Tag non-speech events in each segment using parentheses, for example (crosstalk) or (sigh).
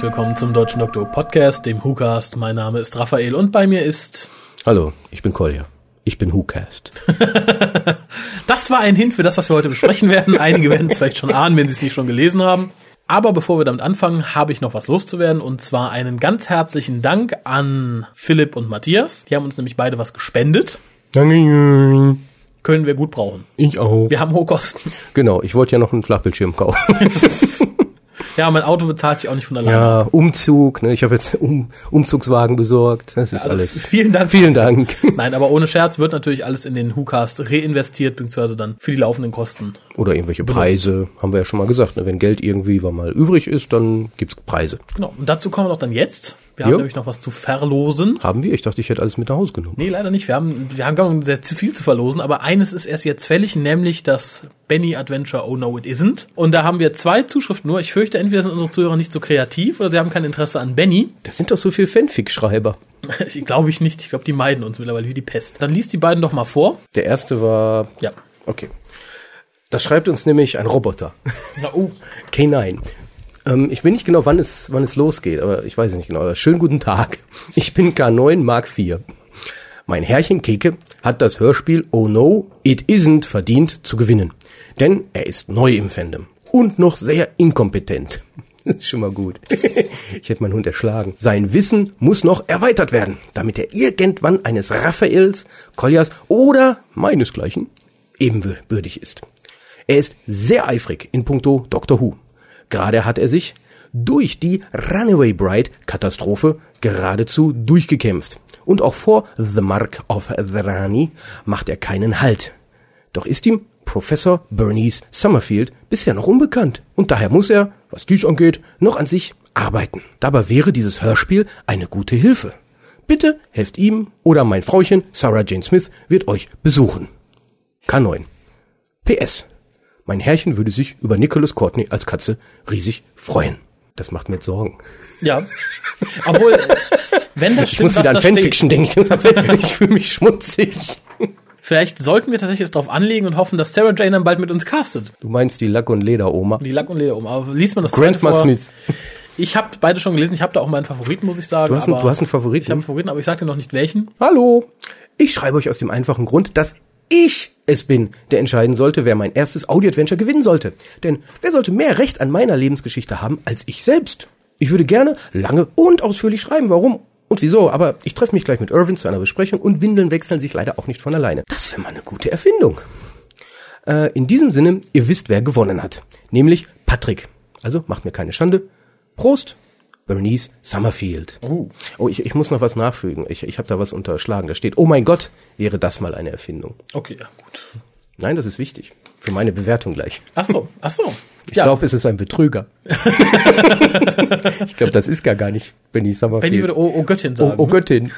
Herzlich willkommen zum Deutschen Doktor Podcast, dem WhoCast. Mein Name ist Raphael und bei mir ist... Hallo, ich bin Kolja. Ich bin WhoCast. (laughs) das war ein Hint für das, was wir heute besprechen werden. Einige werden es vielleicht schon ahnen, wenn sie es nicht schon gelesen haben. Aber bevor wir damit anfangen, habe ich noch was loszuwerden und zwar einen ganz herzlichen Dank an Philipp und Matthias. Die haben uns nämlich beide was gespendet. Danke. Können wir gut brauchen. Ich auch. Wir haben hohe Kosten. Genau, ich wollte ja noch einen Flachbildschirm kaufen. (laughs) Ja, mein Auto bezahlt sich auch nicht von alleine. ja, Umzug, ne? Ich habe jetzt um, Umzugswagen besorgt. Das ist Also alles. vielen Dank. Vielen Dank. (laughs) Nein, aber ohne Scherz wird natürlich alles in den WhoCast reinvestiert, beziehungsweise dann für die laufenden Kosten. Oder irgendwelche Preise, haben wir ja schon mal gesagt. Ne? Wenn Geld irgendwie mal übrig ist, dann gibt's Preise. Genau. Und dazu kommen wir doch dann jetzt. Wir haben Jo. nämlich noch was zu verlosen. Haben wir? Ich dachte, ich hätte alles mit nach Hause genommen. Nee, leider nicht. Wir haben, wir haben gar nicht sehr zu viel zu verlosen, aber eines ist erst jetzt fällig, nämlich das Benny Adventure Oh No It Isn't. Und da haben wir zwei Zuschriften nur. Ich fürchte, entweder sind unsere Zuhörer nicht so kreativ oder sie haben kein Interesse an Benny. Das sind doch so viel Fanfic-Schreiber. (laughs) Ich glaube ich nicht. Ich glaube, die meiden uns mittlerweile wie die Pest. Dann liest die beiden doch mal vor. Der erste war, Ja. okay. Da schreibt uns nämlich ein Roboter. Na, oh. K9. Ähm, ich bin nicht genau, wann es, wann es losgeht, aber ich weiß es nicht genau. Aber schönen guten Tag. (laughs) Ich bin K9 Mark IV. Mein Herrchen Keke hat das Hörspiel Oh No, It Isn't verdient zu gewinnen. Denn er ist neu im Fandom und noch sehr inkompetent. Das (laughs) ist schon mal gut. (laughs) Ich hätte meinen Hund erschlagen. Sein Wissen muss noch erweitert werden, damit er irgendwann eines Raphaels, Koljas oder meinesgleichen ebenbürtig ist. Er ist sehr eifrig in puncto Doctor Who. Gerade hat er sich durch die Runaway Bride Katastrophe geradezu durchgekämpft. Und auch vor The Mark of the Rani macht er keinen Halt. Doch ist ihm Professor Bernice Summerfield bisher noch unbekannt. Und daher muss er, was dies angeht, noch an sich arbeiten. Dabei wäre dieses Hörspiel eine gute Hilfe. Bitte helft ihm oder mein Frauchen Sarah Jane Smith wird euch besuchen. K9. PS. Mein Herrchen würde sich über Nicholas Courtney als Katze riesig freuen. Das macht mir jetzt Sorgen. Ja. Obwohl, wenn das Ich stimmt, muss was wieder an Fanfiction denken. (laughs) Ich fühle mich schmutzig. vielleicht sollten wir tatsächlich jetzt drauf anlegen und hoffen, dass Sarah Jane dann bald mit uns castet. Du meinst die Lack- und Leder-Oma? Die Lack und Leder um. Aber liest man das Grandma vor? Smith. Ich habe beide schon gelesen. Ich habe da auch meinen Favoriten, muss ich sagen. Du hast einen, du hast einen Favoriten? Ich habe einen Favoriten, aber ich sage dir noch nicht welchen. Hallo. Ich schreibe euch aus dem einfachen Grund, dass ich es bin, der entscheiden sollte, wer mein erstes Audio-Adventure gewinnen sollte. Denn wer sollte mehr Recht an meiner Lebensgeschichte haben als ich selbst? Ich würde gerne lange und ausführlich schreiben, warum und wieso, aber ich treffe mich gleich mit Irvin zu einer Besprechung und Windeln wechseln sich leider auch nicht von alleine. Das wäre mal eine gute Erfindung. Äh, in diesem Sinne, ihr wisst, wer gewonnen hat. Nämlich Patrick. Also macht mir keine Schande. Prost, Bernice Summerfield. Oh. Oh, ich, ich muss noch was nachfügen. Ich, ich habe da was unterschlagen. Da steht, oh mein Gott, wäre das mal eine Erfindung. Okay, ja, gut. Nein, das ist wichtig. Für meine Bewertung gleich. Ach so, ach so. Ich glaube, es ist ein Betrüger. (laughs) ich glaube, das ist gar gar nicht Benny Summerfield. Benny würde oh, oh Göttin oh, sagen. oh Göttin.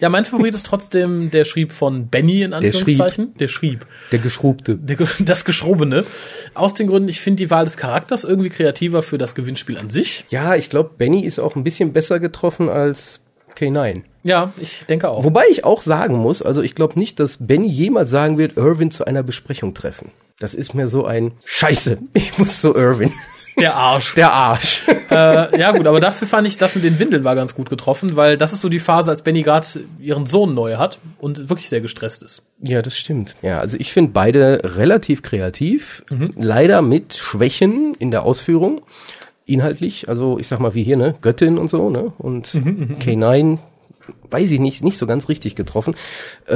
Ja, mein Favorit ist trotzdem der Schrieb von Benny in Anführungszeichen. Der Schrieb. Der Geschrubte. Der, (laughs) das Geschrobene. Aus den Gründen, ich finde die Wahl des Charakters irgendwie kreativer für das Gewinnspiel an sich. Ja, ich glaube, Benny ist auch ein bisschen besser getroffen als K9. Ja, ich denke auch. Wobei ich auch sagen muss, also ich glaube nicht, dass Benny jemals sagen wird, Irwin zu einer Besprechung treffen. Das ist mir so ein Scheiße. Ich muss zu Irwin. Der Arsch. Der Arsch. äh, ja gut, aber dafür fand ich das mit den Windeln war ganz gut getroffen, weil das ist so die Phase, als Benny gerade ihren Sohn neu hat und wirklich sehr gestresst ist. Ja, das stimmt. Ja, also ich finde beide relativ kreativ, leider mit Schwächen in der Ausführung. Inhaltlich, also ich sag mal wie hier, ne, Göttin und so, ne? Und K9, weiß ich nicht, nicht so ganz richtig getroffen. Äh,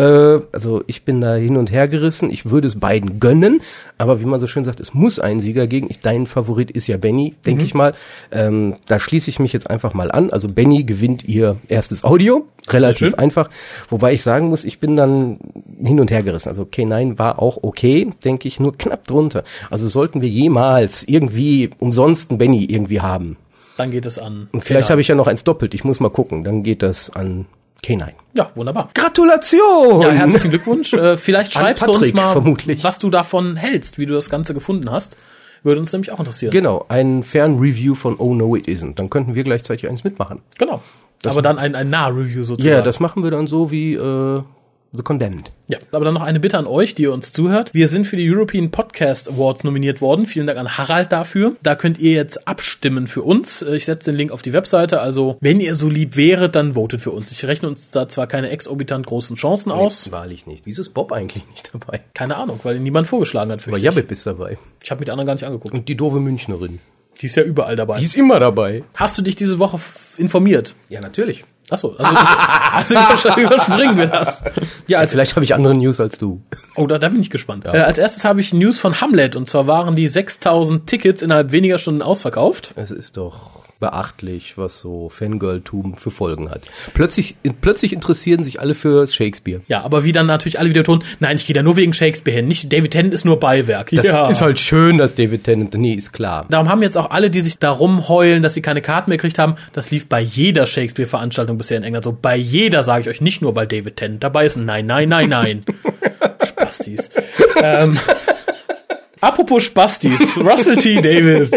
also ich bin da hin und her gerissen. Ich würde es beiden gönnen, aber wie man so schön sagt, es muss einen Sieger gegen. Ich, dein Favorit ist ja Benny, denke ich mal. Ähm, da schließe ich mich jetzt einfach mal an. Also Benny gewinnt ihr erstes Audio, relativ einfach. Wobei ich sagen muss, ich bin dann hin und her gerissen. Also K9 war auch okay, denke ich, nur knapp drunter. Also sollten wir jemals irgendwie umsonst einen Benny irgendwie haben. Dann geht es an. Und vielleicht habe ich ja noch eins doppelt. Ich muss mal gucken. Dann geht das an K9. Ja, wunderbar. Gratulation! Ja, herzlichen Glückwunsch. Äh, vielleicht (laughs) schreibst du uns Patrick, mal, vermutlich. was du davon hältst, wie du das Ganze gefunden hast. Würde uns nämlich auch interessieren. Genau, ein Fern-Review von Oh No It Isn't. Dann könnten wir gleichzeitig eins mitmachen. Genau. Aber dann ein, ein Nah-Review Ja, sozusagen. das machen wir dann so wie, äh, The Condemned. Ja, aber dann noch eine Bitte an euch, die ihr uns zuhört. Wir sind für die European Podcast Awards nominiert worden. Vielen Dank an Harald dafür. Da könnt ihr jetzt abstimmen für uns. Ich setze den Link auf die Webseite. Also, wenn ihr so lieb wäret, dann votet für uns. Ich rechne uns da zwar keine exorbitant großen Chancen aus. Nee, wahrlich nicht. Wieso ist Bob eigentlich nicht dabei? Keine Ahnung, weil ihn niemand vorgeschlagen hat. Aber Jabbit ist dabei. Ich habe mir die anderen gar nicht angeguckt. Und die doofe Münchnerin. Die ist ja überall dabei. Die ist immer dabei. Hast du dich diese Woche informiert? Ja, natürlich. Achso, also, (laughs) also überspringen wir das. Ja, also vielleicht habe ich andere News als du. Oh, da, da bin ich gespannt. Ja. Äh, als erstes habe ich News von Hamlet und zwar waren die 6000 Tickets innerhalb weniger Stunden ausverkauft. Es ist doch beachtlich, was so Fangirl-Tum für Folgen hat. Plötzlich, plötzlich interessieren sich alle für Shakespeare. Ja, aber wie dann natürlich alle wieder tun, nein, ich gehe da nur wegen Shakespeare hin. Nicht David Tennant ist nur Beiwerk. Das ja. ist halt schön, dass David Tennant, nee, ist klar. Darum haben jetzt auch alle, die sich darum heulen, dass sie keine Karten mehr gekriegt haben, das lief bei jeder Shakespeare-Veranstaltung bisher in England so. Bei jeder sage ich euch, nicht nur weil David Tennant dabei ist. Nein, nein, nein, nein. (laughs) Spastis. ähm, Apropos Spastis, (laughs) Russell T. Davis.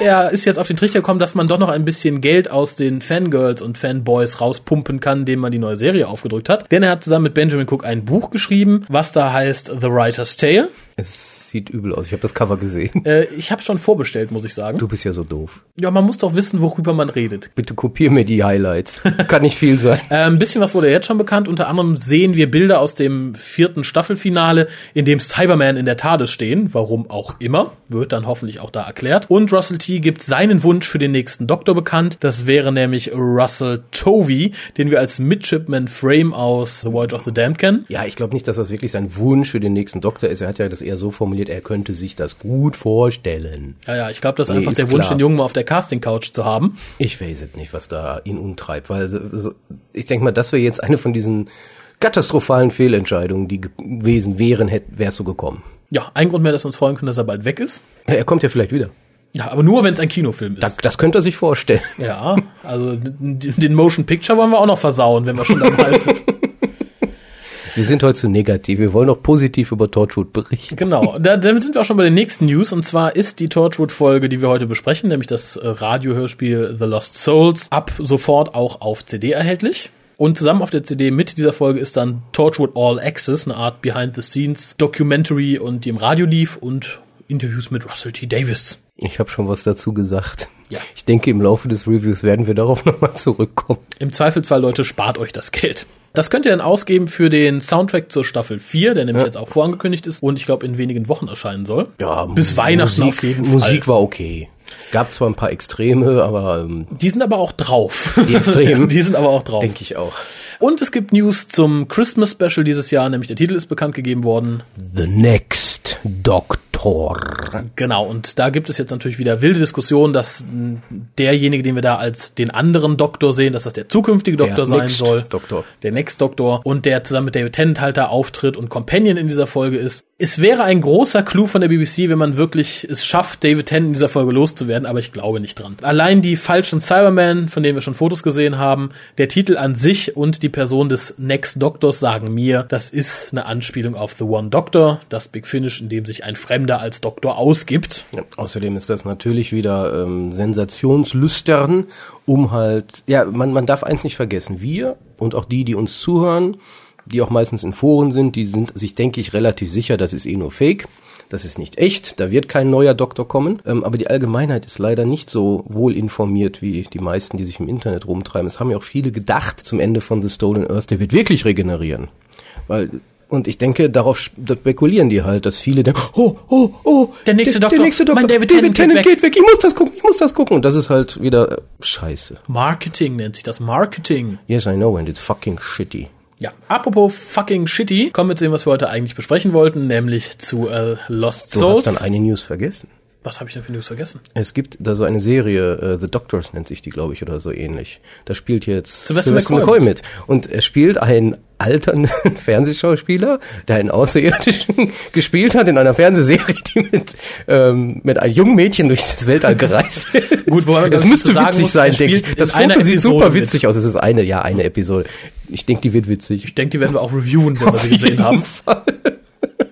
Er ist jetzt auf den Trichter gekommen, dass man doch noch ein bisschen Geld aus den Fangirls und Fanboys rauspumpen kann, indem man die neue Serie aufgedrückt hat. Denn er hat zusammen mit Benjamin Cook ein Buch geschrieben, was da heißt The Writer's Tale. Es sieht übel aus. Ich habe das Cover gesehen. (laughs) Äh, ich habe schon vorbestellt, muss ich sagen. Du bist ja so doof. Ja, man muss doch wissen, worüber man redet. Bitte kopier mir die Highlights. (laughs) Kann nicht viel sein. Äh, ein bisschen was wurde jetzt schon bekannt. Unter anderem sehen wir Bilder aus dem vierten Staffelfinale, in dem Cyberman in der TARDIS stehen. Warum auch immer. Wird dann hoffentlich auch da erklärt. Und Russell T. gibt seinen Wunsch für den nächsten Doktor bekannt. Das wäre nämlich Russell Tovey, den wir als Midshipman Frame aus The Voyage of the Damned kennen. Ja, ich glaube nicht, dass das wirklich sein Wunsch für den nächsten Doktor ist. Er hat ja das eher so formuliert, er könnte sich das gut vorstellen. Ja, ja, ich glaube, das ist Nee, einfach ist der Wunsch, klar. den Jungen mal auf der Casting-Couch zu haben. Ich weiß es nicht, was da ihn umtreibt, weil so, so, ich denke mal, das wäre jetzt eine von diesen katastrophalen Fehlentscheidungen, die gewesen wären, wäre es so gekommen. Ja, ein Grund mehr, dass wir uns freuen können, dass er bald weg ist. Ja, Er kommt ja vielleicht wieder. Ja, aber nur, wenn es ein Kinofilm ist. Da, das könnte er sich vorstellen. Ja, also den Motion Picture wollen wir auch noch versauen, wenn wir schon dabei (laughs) sind. Wir sind heute zu negativ. Wir wollen auch positiv über Torchwood berichten. genau, (laughs) da, damit sind wir auch schon bei den nächsten News. Und zwar ist die Torchwood-Folge, die wir heute besprechen, nämlich das äh, Radiohörspiel The Lost Souls, ab sofort auch auf CD erhältlich. Und zusammen auf der CD mit dieser Folge ist dann Torchwood All Access, eine Art Behind-the-Scenes-Documentary und die im Radio lief und Interviews mit Russell T. Davis. Ich habe schon was dazu gesagt. Ja. Ich denke, im Laufe des Reviews werden wir darauf (laughs) nochmal zurückkommen. Im Zweifelsfall, Leute, spart euch das Geld. Das könnt ihr dann ausgeben für den Soundtrack zur Staffel 4, der nämlich Ja. jetzt auch vorangekündigt ist und ich glaube in wenigen Wochen erscheinen soll. Ja, Bis Musik- Weihnachten auf jeden Fall. Musik war okay. Gab zwar ein paar Extreme, aber ähm, Die sind aber auch drauf. Die Extremen. (laughs) Die sind aber auch drauf. denke ich auch. Und es gibt News zum Christmas Special dieses Jahr, nämlich der Titel ist bekannt gegeben worden. The Next Doctor. Genau, und da gibt es jetzt natürlich wieder wilde Diskussionen, dass derjenige, den wir da als den anderen Doktor sehen, dass das der zukünftige Doktor sein Next soll. Doktor. Der Next Doktor und der zusammen mit David Tennant halt da auftritt und Companion in dieser Folge ist. Es wäre ein großer Clou von der BBC, wenn man wirklich es schafft, David Tennant in dieser Folge loszuwerden, aber ich glaube nicht dran. Allein die falschen Cybermen, von denen wir schon Fotos gesehen haben, der Titel an sich und die Person des Next Doctors sagen mir, das ist eine Anspielung auf The One Doctor, das Big Finish, in dem sich ein Fremder als Doktor ausgibt. Ja, außerdem ist das natürlich wieder ähm, sensationslüstern, um halt, ja, man, man darf eins nicht vergessen, wir und auch die, die uns zuhören, die auch meistens in Foren sind, die sind sich, denke ich, relativ sicher, das ist eh nur Fake. Das ist nicht echt, da wird kein neuer Doktor kommen. Ähm, aber die Allgemeinheit ist leider nicht so wohl informiert wie die meisten, die sich im Internet rumtreiben. Es haben ja auch viele gedacht zum Ende von The Stolen Earth, der wird wirklich regenerieren. Weil und ich denke, darauf spekulieren die halt, dass viele denken, oh, oh, oh, Der nächste der, Doktor, der nächste Doktor, mein David David, Tennant Tennant, geht geht, weg. ich muss das gucken, ich muss das gucken. Und das ist halt wieder äh, scheiße. Marketing nennt sich das Marketing. Yes, I know, and it's fucking shitty. Ja, apropos fucking shitty, kommen wir zu dem, was wir heute eigentlich besprechen wollten, nämlich zu äh, Lost Du Souls. hast dann eine News vergessen. was habe ich denn für News vergessen? Es gibt da so eine Serie, äh, The Doctors nennt sich die, glaube ich, oder so ähnlich. Da spielt jetzt Sylvester Sylvester McCoy McCoy mit. Und er spielt einen alternden (laughs) Fernsehschauspieler, der einen Außerirdischen (laughs) gespielt hat in einer Fernsehserie, die mit, ähm, mit einem jungen Mädchen durch das Weltall gereist (laughs) ist. Gut, wobei man das müsste witzig muss, sein, denke ich. Das Foto sieht Episode super mit. witzig aus. Es ist eine, ja, eine Episode. Ich denke, die wird witzig. Ich denke, die werden wir auch reviewen, wenn wir sie gesehen haben.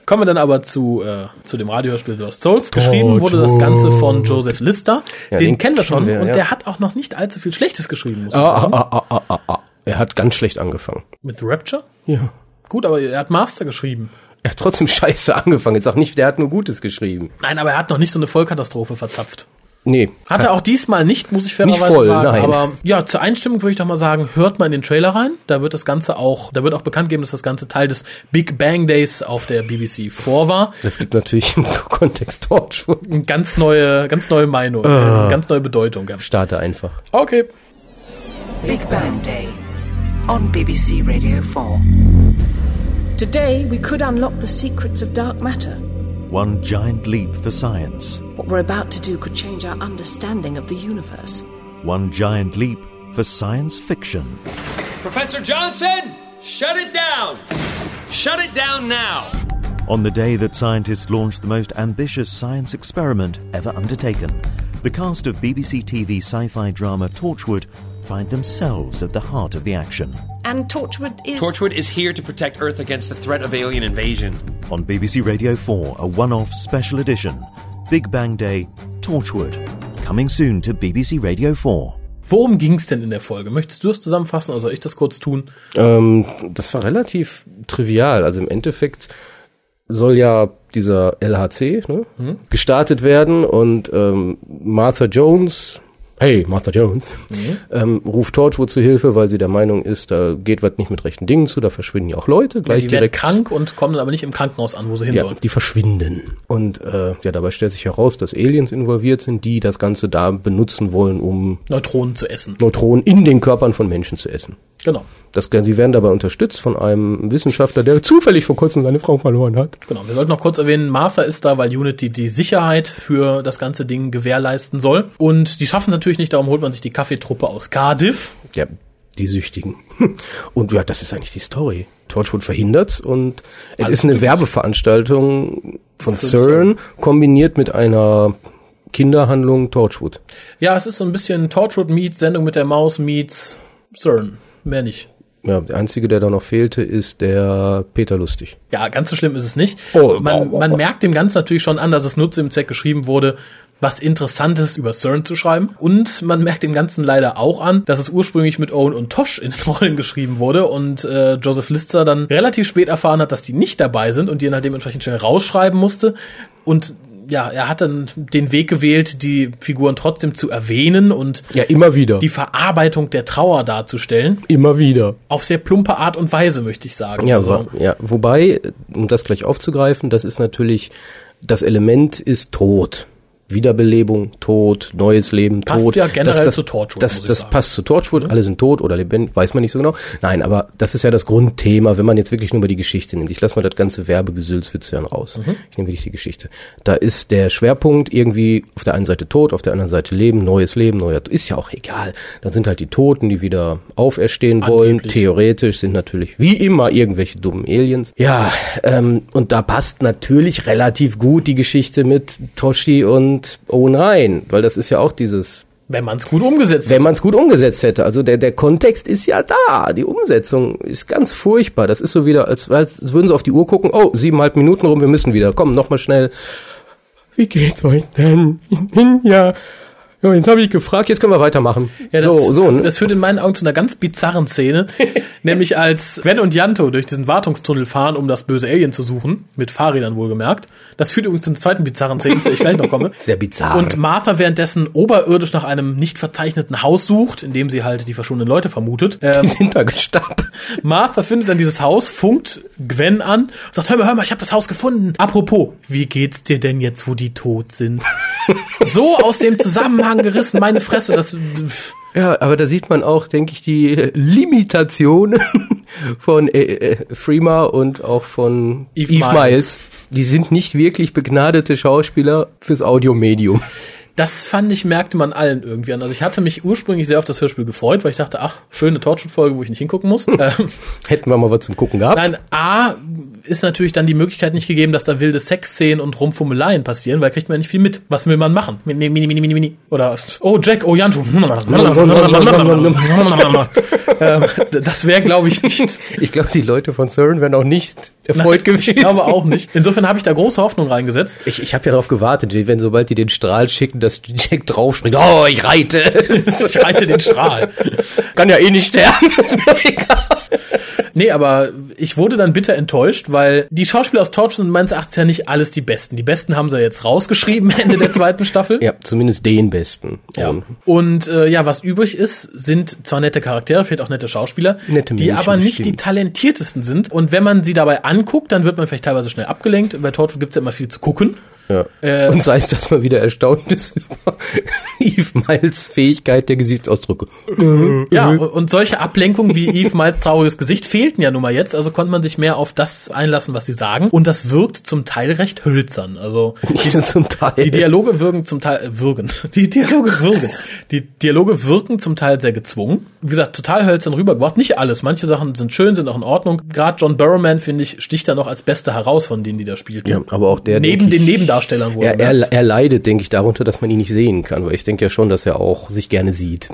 Kommen wir dann aber zu, äh, zu dem Radiohörspiel The Lost Souls. Geschrieben wurde das Ganze von Joseph Lister. Ja, den, den kennen wir schon wir, und ja. der hat auch noch nicht allzu viel Schlechtes geschrieben, muss man Ah, sagen. ah, ah, ah, ah, ah. Er hat ganz schlecht angefangen. Mit Rapture? Ja. Gut, aber er hat Master geschrieben. Er hat trotzdem (laughs) scheiße angefangen. Jetzt sag nicht, der hat nur Gutes geschrieben. Nein, aber er hat noch nicht so eine Vollkatastrophe verzapft. Nee. Hat er auch diesmal nicht, muss ich fairerweise Nicht voll, sagen. nein. Aber ja, zur Einstimmung würde ich doch mal sagen, hört mal in den Trailer rein. Da wird das Ganze auch, da wird auch bekannt geben, dass das Ganze Teil des Big Bang Days auf der BBC 4 war. Das gibt natürlich im (laughs) Kontext Torchwood. Eine ganz neue, ganz neue Meinung, äh, ganz neue Bedeutung. Ja. Starte einfach. Okay. Big Bang Day on BBC Radio 4. Today, we could unlock the secrets of dark matter. One giant leap for science. What we're about to do could change our understanding of the universe. One giant leap for science fiction. Professor Johnson, shut it down. Shut it down now. On the day that scientists launched the most ambitious science experiment ever undertaken, the cast of BBC TV sci fi drama Torchwood find themselves at the heart of the action. And Torchwood is. Torchwood is here to protect Earth against the threat of alien invasion. On BBC Radio 4, a one off special edition Big Bang Day Torchwood. Coming soon to BBC Radio 4. Worum ging's denn in der Folge? Möchtest du es zusammenfassen oder soll ich das kurz tun? Ähm, das war relativ trivial. Also im Endeffekt soll ja dieser LHC ne, gestartet werden und ähm, Martha Jones, hey Martha Jones, ähm, ruft Torchwood zu Hilfe, weil sie der Meinung ist, da geht was nicht mit rechten Dingen zu, da verschwinden ja auch Leute gleich die werden direkt. krank und kommen dann aber nicht im Krankenhaus an, wo sie hin Ja, sollen. die verschwinden. Und äh, ja, dabei stellt sich heraus, dass Aliens involviert sind, die das Ganze da benutzen wollen, um Neutronen zu essen. Neutronen in den Körpern von Menschen zu essen. Genau. Das, sie werden dabei unterstützt von einem Wissenschaftler, der zufällig vor kurzem seine Frau verloren hat. Genau. Wir sollten noch kurz erwähnen, Martha ist da, weil Unity die Sicherheit für das ganze Ding gewährleisten soll. Und die schaffen es natürlich nicht, darum holt man sich die Kaffeetruppe aus Cardiff. Ja, die Süchtigen. (laughs) Und ja, das ist eigentlich die Story. Torchwood verhindert's und es Alles ist eine gut. Werbeveranstaltung von CERN kombiniert mit einer Kinderhandlung Torchwood. Ja, es ist so ein bisschen Torchwood meets Sendung mit der Maus meets CERN. Mehr nicht. Ja, der einzige, der da noch fehlte, ist der Peter Lustig. Ja, ganz so schlimm ist es nicht. Oh, man, man merkt dem Ganzen natürlich schon an, dass es nur zu dem Zweck geschrieben wurde, was Interessantes über CERN zu schreiben. Und man merkt dem Ganzen leider auch an, dass es ursprünglich mit Owen und Tosh in den (laughs) Rollen geschrieben wurde und äh, Joseph Lister dann relativ spät erfahren hat, dass die nicht dabei sind und die dann halt dementsprechend schnell rausschreiben musste. Und ja, er hat dann den Weg gewählt, die Figuren trotzdem zu erwähnen und Ja, immer wieder. die Verarbeitung der Trauer darzustellen. immer wieder. Auf sehr plumpe Art und Weise, möchte ich sagen. Ja, Also- ja, wobei, um das gleich aufzugreifen, das ist natürlich, das Element ist Tod. Wiederbelebung, Tod, neues Leben, Passt Tod. ja generell das, das, zu Torchwood, Das, das sagen. passt zu Torchwood, alle sind tot oder lebendig, weiß man nicht so genau. Nein, aber das ist ja das Grundthema, wenn man jetzt wirklich nur über die Geschichte nimmt. Ich lasse mal das ganze Werbegesülz für CERN raus. Mhm. Ich nehme wirklich die Geschichte. Da ist der Schwerpunkt irgendwie auf der einen Seite Tod, auf der anderen Seite Leben, neues Leben, neuer, ist ja auch egal. Dann sind halt die Toten, die wieder auferstehen wollen. Angeblich. Theoretisch sind natürlich wie immer irgendwelche dummen Aliens. Ja, ähm, und da passt natürlich relativ gut die Geschichte mit Toshi und Owen rein, weil das ist ja auch dieses, Wenn man es gut umgesetzt wenn man es gut umgesetzt hätte. Also der, der Kontext ist ja da. Die Umsetzung ist ganz furchtbar. Das ist so wieder, als, als würden sie auf die Uhr gucken, oh, siebeneinhalb Minuten rum, wir müssen wieder. Komm, noch mal schnell. Wie geht's euch denn? Ja. Ja, jetzt habe ich gefragt, jetzt können wir weitermachen. Ja, das, so, so, ne? das führt in meinen Augen zu einer ganz bizarren Szene, (laughs) nämlich als Sven und Janto durch diesen Wartungstunnel fahren, um das böse Alien zu suchen, mit Fahrrädern wohlgemerkt. Das führt übrigens zu einer zweiten bizarren Szene, zu der ich gleich noch komme. (laughs) Sehr bizarr. Und Martha währenddessen oberirdisch nach einem nicht verzeichneten Haus sucht, in dem sie halt die verschwundenen Leute vermutet. die Ähm, sind da gestappt. (laughs) Martha findet dann dieses Haus, funkt Gwen an und sagt, hör mal, hör mal, ich habe das Haus gefunden. Apropos, wie geht's dir denn jetzt, wo die tot sind? so aus dem Zusammenhang gerissen, meine Fresse, das... Ja, aber da sieht man auch, denke ich, die äh, Limitation (laughs) von äh, äh, Freema und auch von Eve Eve, Miles. Miles. Die sind nicht wirklich begnadete Schauspieler fürs Audiomedium. Das fand ich, merkte man allen irgendwie an. Also ich hatte mich ursprünglich sehr auf das Hörspiel gefreut, weil ich dachte, ach, schöne Torchwood-Folge, wo ich nicht hingucken muss. ähm, Hätten wir mal was zum Gucken gehabt. nein, A, ist natürlich dann die Möglichkeit nicht gegeben, dass da wilde Sexszenen und Rumfummeleien passieren, weil kriegt man ja nicht viel mit. Was will man machen? Mini, mini, mini, mini, mini. Oder, oh Jack, oh Janto. ähm, das wäre, glaube ich, nicht. Ich glaube, die Leute von CERN wären auch nicht erfreut gewesen. Ich glaube auch nicht. Insofern habe ich da große Hoffnung reingesetzt. Ich, ich habe ja darauf gewartet, wenn sobald die den Strahl schicken, dass Jack draufspringt. Oh, ich reite. (laughs) Ich reite den Strahl. Kann ja eh nicht sterben. (laughs) Ist mir egal. Nee, aber ich wurde dann bitter enttäuscht, weil die Schauspieler aus Torchwood sind meines Erachtens ja nicht alles die Besten. Die Besten haben sie jetzt rausgeschrieben (laughs) Ende der zweiten Staffel. Ja, zumindest den besten. Ja. Und äh, ja, was übrig ist, sind zwar nette Charaktere, vielleicht auch nette Schauspieler, Nette die aber nicht die stimmt. talentiertesten sind. Und wenn man sie dabei anguckt, dann wird man vielleicht teilweise schnell abgelenkt. Bei Torchwood gibt's ja immer viel zu gucken. Ja. Äh, und sei es, dass man wieder erstaunt ist über (laughs) Eve Miles Fähigkeit der Gesichtsausdrücke. Ja, und solche Ablenkungen wie Eve Miles trauriges Gesicht fehlten ja nun mal jetzt, also konnte man sich mehr auf das einlassen, was sie sagen. Und das wirkt zum Teil recht hölzern. Also (laughs) Nicht nur zum Teil. die Dialoge wirken zum Teil äh, würgen. (laughs) Die Dialoge wirken. Die Dialoge wirken zum Teil sehr gezwungen. Wie gesagt, total hölzern rübergebracht. Nicht alles. Manche Sachen sind schön, sind auch in Ordnung. Gerade John Barrowman, finde ich, sticht da noch als Beste heraus von denen, die da spielten. Ja, aber auch der, Neben den ich, Nebendarstellern wohl. er, er, er leidet, denke ich, darunter, dass man ihn nicht sehen kann, weil ich denke ja schon, dass er auch sich gerne sieht.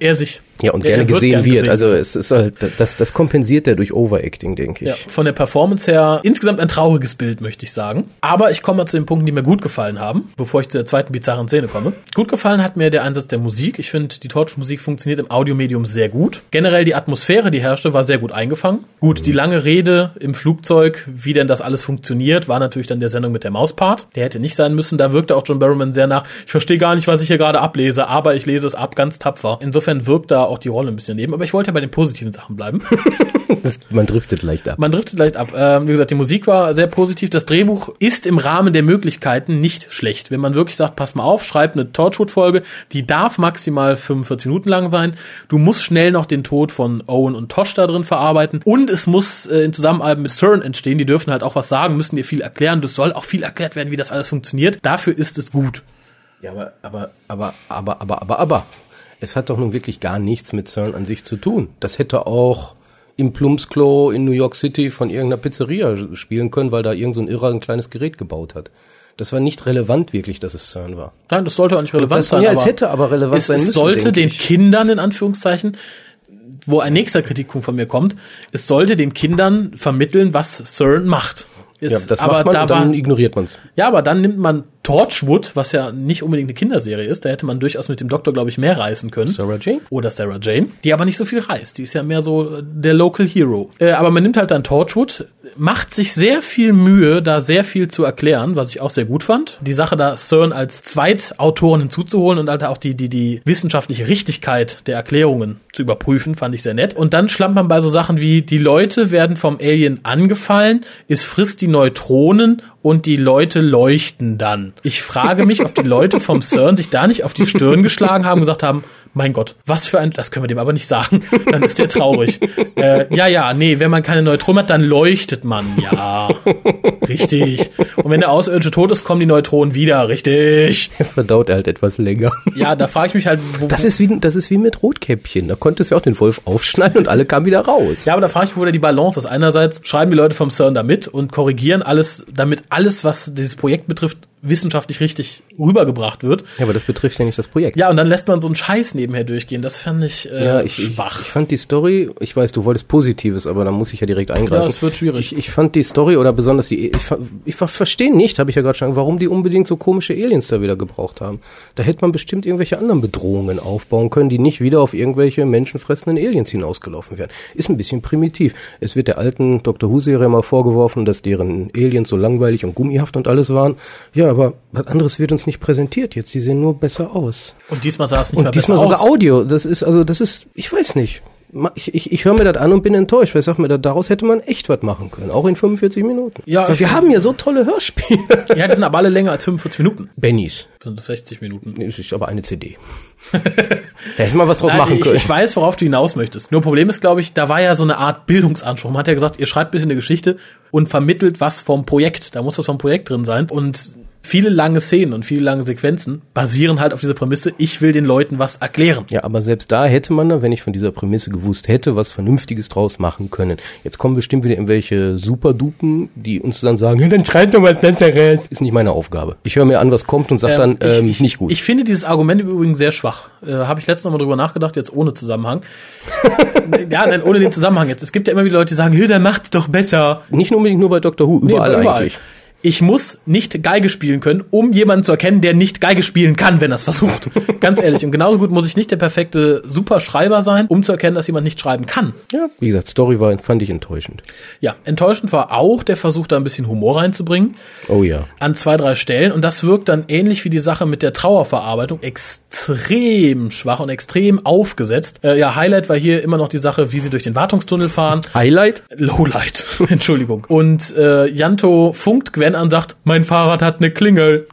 Er sich. Ja, und Er- gerne er wird gesehen wird. gesehen. Also es ist halt, das, das kompensiert er durch Overacting, denke ich. Ja, von der Performance her insgesamt ein trauriges Bild, möchte ich sagen. Aber ich komme mal zu den Punkten, die mir gut gefallen haben, bevor ich zu der zweiten bizarren Szene komme. Gut gefallen hat mir der Einsatz der Musik. Ich finde, die Torch-Musik funktioniert im Audiomedium sehr gut. Generell die Atmosphäre, die herrschte, war sehr gut eingefangen. Gut, die lange Rede im Flugzeug, wie denn das alles funktioniert, war natürlich dann der Sendung mit der Mauspart. Der hätte nicht sein müssen. Da wirkte auch John Barrowman sehr nach. Ich verstehe gar nicht, was ich hier gerade ablese, aber ich lese es ab, ganz tapfer. Insofern wirkt da auch die Rolle ein bisschen neben. Aber ich wollte ja bei den positiven Sachen bleiben. (laughs) Man driftet leicht ab. Man driftet leicht ab. Ähm, wie gesagt, die Musik war sehr positiv. Das Drehbuch ist im Rahmen der Möglichkeiten nicht schlecht. Wenn man wirklich sagt, pass mal auf, schreib eine Torchwood-Folge, die darf maximal 45 Minuten lang sein. Du musst schnell noch den Tod von Owen und Tosh da drin verarbeiten. Und es muss äh, in Zusammenarbeit mit CERN entstehen. Die dürfen halt auch was sagen, müssen dir viel erklären. Das soll auch viel erklärt werden, wie das alles funktioniert. Dafür ist es gut. Ja, aber, aber, aber, aber, aber, aber, aber. Es hat doch nun wirklich gar nichts mit CERN an sich zu tun. Das hätte auch im Plumpsklo in New York City von irgendeiner Pizzeria spielen können, weil da irgend so ein Irrer ein kleines Gerät gebaut hat. Das war nicht relevant wirklich, dass es CERN war. Nein, das sollte auch nicht relevant Das- sein. ja, es hätte aber relevant es, sein es müssen, sollte denke den ich. Kindern, in Anführungszeichen, wo ein nächster Kritikpunkt von mir kommt, es sollte den Kindern vermitteln, was CERN macht. Es, Ja, das aber macht man da und dann war, ignoriert man's. ja, aber dann nimmt man Torchwood, was ja nicht unbedingt eine Kinderserie ist, da hätte man durchaus mit dem Doktor, glaube ich, mehr reißen können. Sarah Jane? Oder Sarah Jane, die aber nicht so viel reißt. Die ist ja mehr so äh, der Local Hero. Äh, aber man nimmt halt dann Torchwood, macht sich sehr viel Mühe, da sehr viel zu erklären, was ich auch sehr gut fand. Die Sache, da CERN als Zweitautoren hinzuzuholen und halt auch die, die, die wissenschaftliche Richtigkeit der Erklärungen zu überprüfen, fand ich sehr nett. Und dann schlammt man bei so Sachen wie, die Leute werden vom Alien angefallen, es frisst die Neutronen und die Leute leuchten dann. Ich frage mich, ob die Leute vom CERN sich da nicht auf die Stirn geschlagen haben und gesagt haben, mein Gott, was für ein, das können wir dem aber nicht sagen, (laughs) dann ist der traurig. äh, ja, ja, nee, wenn man keine Neutronen hat, dann leuchtet man, ja, richtig. Und wenn der Außerirdische tot ist, kommen die Neutronen wieder, richtig. (laughs) Verdaut er halt etwas länger. Ja, da frage ich mich halt, wo, Das ist wie, das ist wie mit Rotkäppchen. Da konntest du ja auch den Wolf aufschneiden und alle kamen wieder raus. Ja, aber da frage ich mich, wo da die Balance ist. Einerseits schreiben die Leute vom CERN da mit und korrigieren alles, damit alles, was dieses Projekt betrifft, wissenschaftlich richtig rübergebracht wird. Ja, aber das betrifft ja nicht das Projekt. Ja, und dann lässt man so einen Scheiß nebenher durchgehen. Das fand ich, äh, Ja, ich, ich, schwach. ich fand die Story, ich weiß, du wolltest Positives, aber da muss ich ja direkt eingreifen. Ja, es wird schwierig. Ich, ich fand die Story oder besonders die, ich, ich ver- verstehe nicht, habe ich ja gerade schon, warum die unbedingt so komische Aliens da wieder gebraucht haben. Da hätte man bestimmt irgendwelche anderen Bedrohungen aufbauen können, die nicht wieder auf irgendwelche menschenfressenden Aliens hinausgelaufen wären. Ist ein bisschen primitiv. Es wird der alten Doctor Who-Serie mal vorgeworfen, dass deren Aliens so langweilig und gummihaft und alles waren. Ja, aber was anderes wird uns nicht präsentiert jetzt. Die sehen nur besser aus. Und diesmal sah es nicht mehr Und diesmal besser sogar aus. Audio. Das ist, also, das ist, ich weiß nicht. Ich, ich, ich höre mir das an und bin enttäuscht, weil ich sag mir, da- daraus hätte man echt was machen können. Auch in 45 Minuten. Ja, wir haben ja so tolle Hörspiele. (laughs) Ja, die sind aber alle länger als 45 Minuten. Bennys. Sind 60 Minuten. Das ist aber eine CD. (laughs) da hätte man was draus Nein, machen ich, können. ich weiß, worauf du hinaus möchtest. Nur Problem ist, glaube ich, da war ja so eine Art Bildungsanspruch. Man hat ja gesagt, ihr schreibt ein bisschen eine Geschichte und vermittelt was vom Projekt. Da muss was vom Projekt drin sein. Und viele lange Szenen und viele lange Sequenzen basieren halt auf dieser Prämisse, ich will den Leuten was erklären. ja, aber selbst da hätte man dann, wenn ich von dieser Prämisse gewusst hätte, was Vernünftiges draus machen können. Jetzt kommen bestimmt wieder irgendwelche Superdupen, die uns dann sagen, ja, (laughs) dann schreibt doch was Nazareth. Ist nicht meine Aufgabe. Ich höre mir an, was kommt und sag dann, Ähm, ähm, ich, ich, nicht gut. Ich finde dieses Argument im Übrigen sehr schwach. Äh, Habe ich letztens noch mal drüber nachgedacht, jetzt ohne Zusammenhang. (laughs) ja, nein, ohne den Zusammenhang jetzt. Es gibt ja immer wieder Leute, die sagen, Hilda macht doch besser. nicht nur unbedingt nur bei Dr. Who, Nee, überall, überall. eigentlich. Ich muss nicht Geige spielen können, um jemanden zu erkennen, der nicht Geige spielen kann, wenn er es versucht. (laughs) Ganz ehrlich. Und genauso gut muss ich nicht der perfekte Superschreiber sein, um zu erkennen, dass jemand nicht schreiben kann. Ja, wie gesagt, Story war, fand ich enttäuschend. Ja, enttäuschend war auch der Versuch, da ein bisschen Humor reinzubringen. Oh ja. An zwei, drei Stellen. Und das wirkt dann ähnlich wie die Sache mit der Trauerverarbeitung extrem schwach und extrem aufgesetzt. Äh, ja, Highlight war hier immer noch die Sache, wie sie durch den Wartungstunnel fahren. Highlight? Lowlight, (laughs) Entschuldigung. Und äh, Janto funkt Gwen an, sagt, mein Fahrrad hat eine Klingel.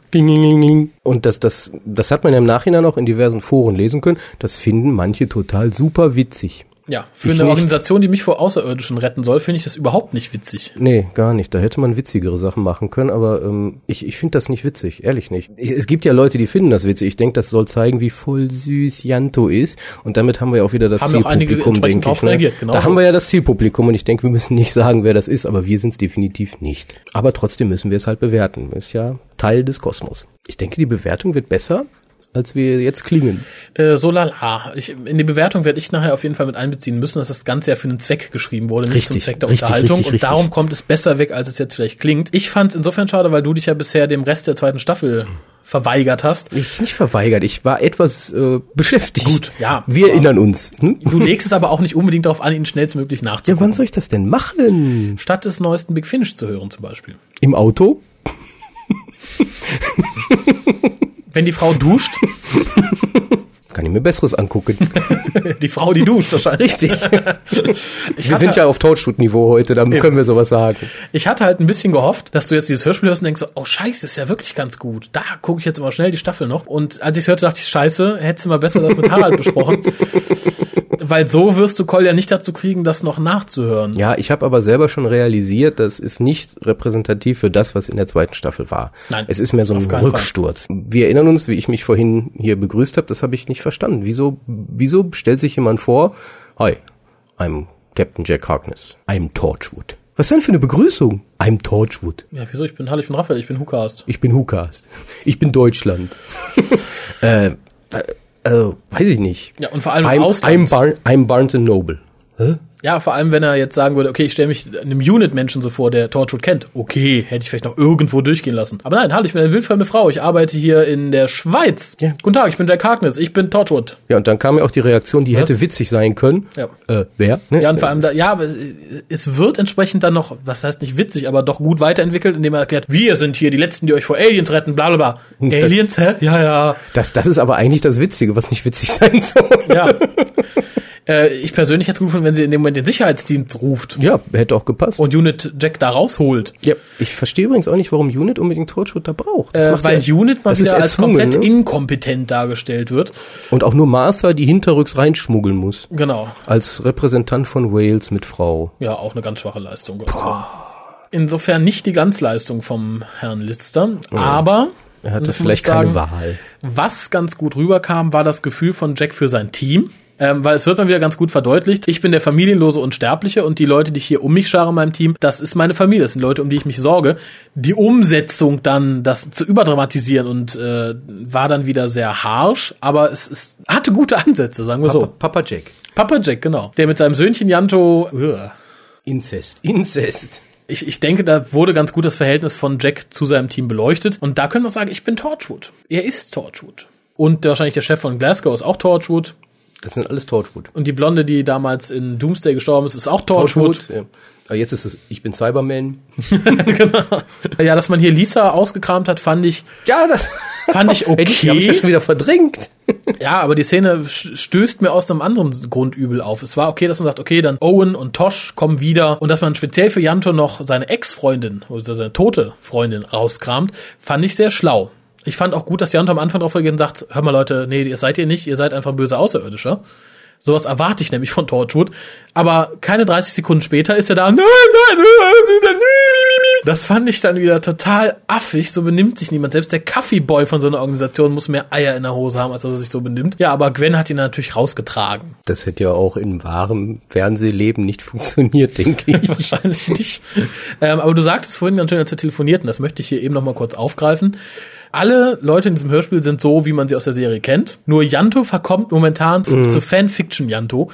Und das, das, das hat man ja im Nachhinein auch in diversen Foren lesen können. Das finden manche total super witzig. Ja, für eine nicht. Organisation, die mich vor Außerirdischen retten soll, finde ich das überhaupt nicht witzig. Nee, gar nicht. Da hätte man witzigere Sachen machen können, aber ähm, ich, ich finde das nicht witzig, ehrlich nicht. Es gibt ja Leute, die finden das witzig. Ich denke, das soll zeigen, wie voll süß Janto ist. Und damit haben wir auch wieder das Haben Zielpublikum, denke ich. drauf reagiert, genau da haben wir ja das Zielpublikum und ich denke, wir müssen nicht sagen, wer das ist, aber wir sind es definitiv nicht. Aber trotzdem müssen wir es halt bewerten. Ist ja Teil des Kosmos. Ich denke, die Bewertung wird besser, als wir jetzt klingen. Äh, so lala. Ich, in die Bewertung werde ich nachher auf jeden Fall mit einbeziehen müssen, dass das Ganze ja für einen Zweck geschrieben wurde, nicht zum Richtig, Zweck der richtig, Unterhaltung. richtig, und richtig. darum kommt es besser weg, als es jetzt vielleicht klingt. Ich fand es insofern schade, weil du dich ja bisher dem Rest der zweiten Staffel verweigert hast. Ich nicht verweigert, ich war etwas äh, beschäftigt. Gut, ja, Wir erinnern uns. Hm? Du legst es aber auch nicht unbedingt darauf an, ihn schnellstmöglich Ja, nachzugucken. wann soll ich das denn machen? Statt des neuesten Big Finish zu hören zum Beispiel. Im Auto? (laughs) Wenn die Frau duscht, (laughs) Kann ich mir Besseres angucken. (laughs) die Frau, die duscht wahrscheinlich. Richtig. (laughs) Ich wir sind ja auf Torchwood-Niveau heute, da können wir sowas sagen. ich hatte halt ein bisschen gehofft, dass du jetzt dieses Hörspiel hörst und denkst so, oh scheiße, ist ja wirklich ganz gut. Da gucke ich jetzt mal schnell die Staffel noch. Und als ich hörte, dachte ich, scheiße, hättest du mal besser das mit Harald besprochen. Weil so wirst du Kolja nicht dazu kriegen, das noch nachzuhören. Ja, ich habe aber selber schon realisiert, das ist nicht repräsentativ für das, was in der zweiten Staffel war. Nein, es ist mehr so ein Rücksturz. Wir erinnern uns, wie ich mich vorhin hier begrüßt habe, das habe ich nicht verstanden. Wieso, wieso stellt sich jemand vor, hi, I'm Captain Jack Harkness, I'm Torchwood. Was ist denn für eine Begrüßung? I'm Torchwood. Ja, wieso? Ich bin Hallo, ich bin Raphael, ich bin Hukast. Ich bin Hukast. Ich bin Deutschland. (laughs) äh, also, weiß ich nicht. Ja, und vor allem im Ausland. I'm, Bar I'm Barnes and Noble. Ja, vor allem, wenn er jetzt sagen würde, okay, ich stelle mich einem Unit-Menschen so vor, der Torchwood kennt. Okay, hätte ich vielleicht noch irgendwo durchgehen lassen. Aber nein, hallo, ich bin eine wildfremde Frau. Ich arbeite hier in der Schweiz. Ja. Guten Tag, ich bin Jack Harkness. Ich bin Torchwood. Ja, und dann kam ja auch die Reaktion, die Was? hätte witzig sein können. Ja. Äh, wer? Ne? Ja, und vor allem, da, ja, es wird entsprechend dann noch, was heißt nicht witzig, aber doch gut weiterentwickelt, indem er erklärt, wir sind hier die Letzten, die euch vor Aliens retten, bla bla bla. Aliens, hä? Ja, ja. Das, das ist aber eigentlich das Witzige, was nicht witzig sein soll. Ja. (laughs) äh, ich persönlich hätte es gut gefunden, wenn sie in dem Moment den Sicherheitsdienst ruft Ja, hätte auch gepasst. und Unit Jack da rausholt. ja, ich verstehe übrigens auch nicht, warum Unit unbedingt Torchwood da braucht. Das Äh, macht weil ja- Unit mal wieder als komplett ne? inkompetent dargestellt wird. Und auch nur Martha, die hinterrücks reinschmuggeln muss. Genau. Als Repräsentant von Wales mit Frau. Ja, auch eine ganz schwache Leistung. Insofern nicht die Ganzleistung vom Herrn Lister, aber Er hat das vielleicht ich sagen, keine Wahl. Was ganz gut rüberkam, war das Gefühl von Jack für sein Team. Ähm, weil es wird mal wieder ganz gut verdeutlicht. Ich bin der familienlose Unsterbliche und die Leute, die ich hier um mich schare in meinem Team, das ist meine Familie. Das sind Leute, um die ich mich sorge. Die Umsetzung dann, das zu überdramatisieren und äh, war dann wieder sehr harsh, aber es, es hatte gute Ansätze, sagen wir so. Papa Jack. Papa Jack, genau. Der mit seinem Söhnchen Janto. Uah. Inzest. Inzest. Ich, ich denke, da wurde ganz gut das Verhältnis von Jack zu seinem Team beleuchtet. Und da können wir sagen, ich bin Torchwood. Er ist Torchwood. Und wahrscheinlich der Chef von Glasgow ist auch Torchwood. Das sind alles Torchwood. Und die Blonde, die damals in Doomsday gestorben ist, ist auch Torchwood. Ja. Aber jetzt ist es, ich bin Cyberman. (laughs) genau. Ja, dass man hier Lisa ausgekramt hat, fand ich, Ja, das fand ich (laughs) Ey, die hab ich ja okay. schon wieder verdrängt. (laughs) Ja, aber die Szene stößt mir aus einem anderen Grund übel auf. Es war okay, dass man sagt, okay, dann Owen und Tosh kommen wieder und dass man speziell für Janto noch seine Ex-Freundin oder seine tote Freundin rauskramt, fand ich sehr schlau. Ich fand auch gut, dass Janto am Anfang drauf reagiert und sagt, hör mal Leute, nee, ihr seid ihr nicht, ihr seid einfach ein böser Außerirdischer. Sowas erwarte ich nämlich von Torchwood. Aber keine 30 Sekunden später ist er da, nein, nein, nein, das fand ich dann wieder total affig. So benimmt sich niemand. Selbst der Kaffeeboy von so einer Organisation muss mehr Eier in der Hose haben, als dass er sich so benimmt. Ja, aber Gwen hat ihn natürlich rausgetragen. Das hätte ja auch im wahren Fernsehleben nicht funktioniert, denke ich. (laughs) Wahrscheinlich nicht. ähm, aber du sagtest vorhin natürlich, als wir telefonierten, das möchte ich hier eben noch mal kurz aufgreifen. Alle Leute in diesem Hörspiel sind so, wie man sie aus der Serie kennt. Nur Janto verkommt momentan zu Fanfiction Janto.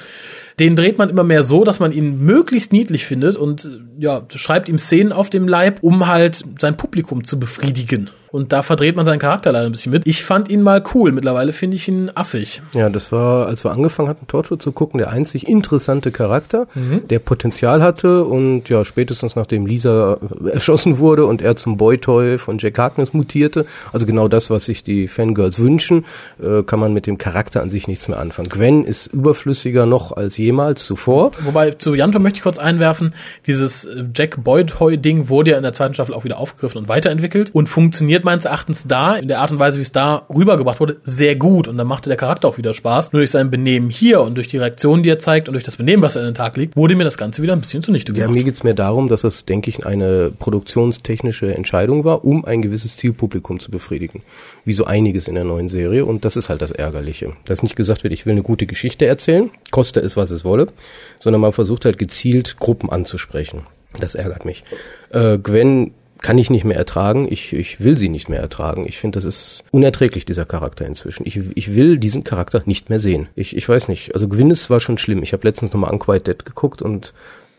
Den dreht man immer mehr so, dass man ihn möglichst niedlich findet und äh, ja, schreibt ihm Szenen auf dem Leib, um halt sein Publikum zu befriedigen. Und da verdreht man seinen Charakter leider ein bisschen mit. Ich fand ihn mal cool. Mittlerweile finde ich ihn affig. Ja, das war, als wir angefangen hatten, Torchwood zu gucken, der einzig interessante Charakter, Mhm. der Potenzial hatte und ja, spätestens nachdem Lisa erschossen wurde und er zum Boytoy von Jack Harkness mutierte, also genau das, was sich die Fangirls wünschen, äh, kann man mit dem Charakter an sich nichts mehr anfangen. Gwen ist überflüssiger noch als jemals zuvor. Wobei, zu Janto möchte ich kurz einwerfen, dieses äh, Jack Boyd-Ding wurde ja in der zweiten Staffel auch wieder aufgegriffen und weiterentwickelt und funktioniert meines Erachtens da, in der Art und Weise, wie es da rübergebracht wurde, sehr gut. Und dann machte der Charakter auch wieder Spaß. Nur durch sein Benehmen hier und durch die Reaktion, die er zeigt und durch das Benehmen, was er an den Tag legt, wurde mir das Ganze wieder ein bisschen zunichte Ja, gemacht. mir geht's mehr darum, dass das, denke ich, eine produktionstechnische Entscheidung war, um ein gewisses Zielpublikum zu befriedigen. Wie so einiges in der neuen Serie. Und das ist halt das Ärgerliche. Dass nicht gesagt wird, ich will eine gute Geschichte erzählen, koste es, was es wolle, sondern man versucht halt gezielt Gruppen anzusprechen. Das ärgert mich. Äh, Gwen kann ich nicht mehr ertragen. Ich, ich will sie nicht mehr ertragen. Ich finde, das ist unerträglich, dieser Charakter inzwischen. Ich, ich will diesen Charakter nicht mehr sehen. Ich, ich weiß nicht. Also Gwyneth war schon schlimm. Ich habe letztens nochmal Unquiet Dead geguckt und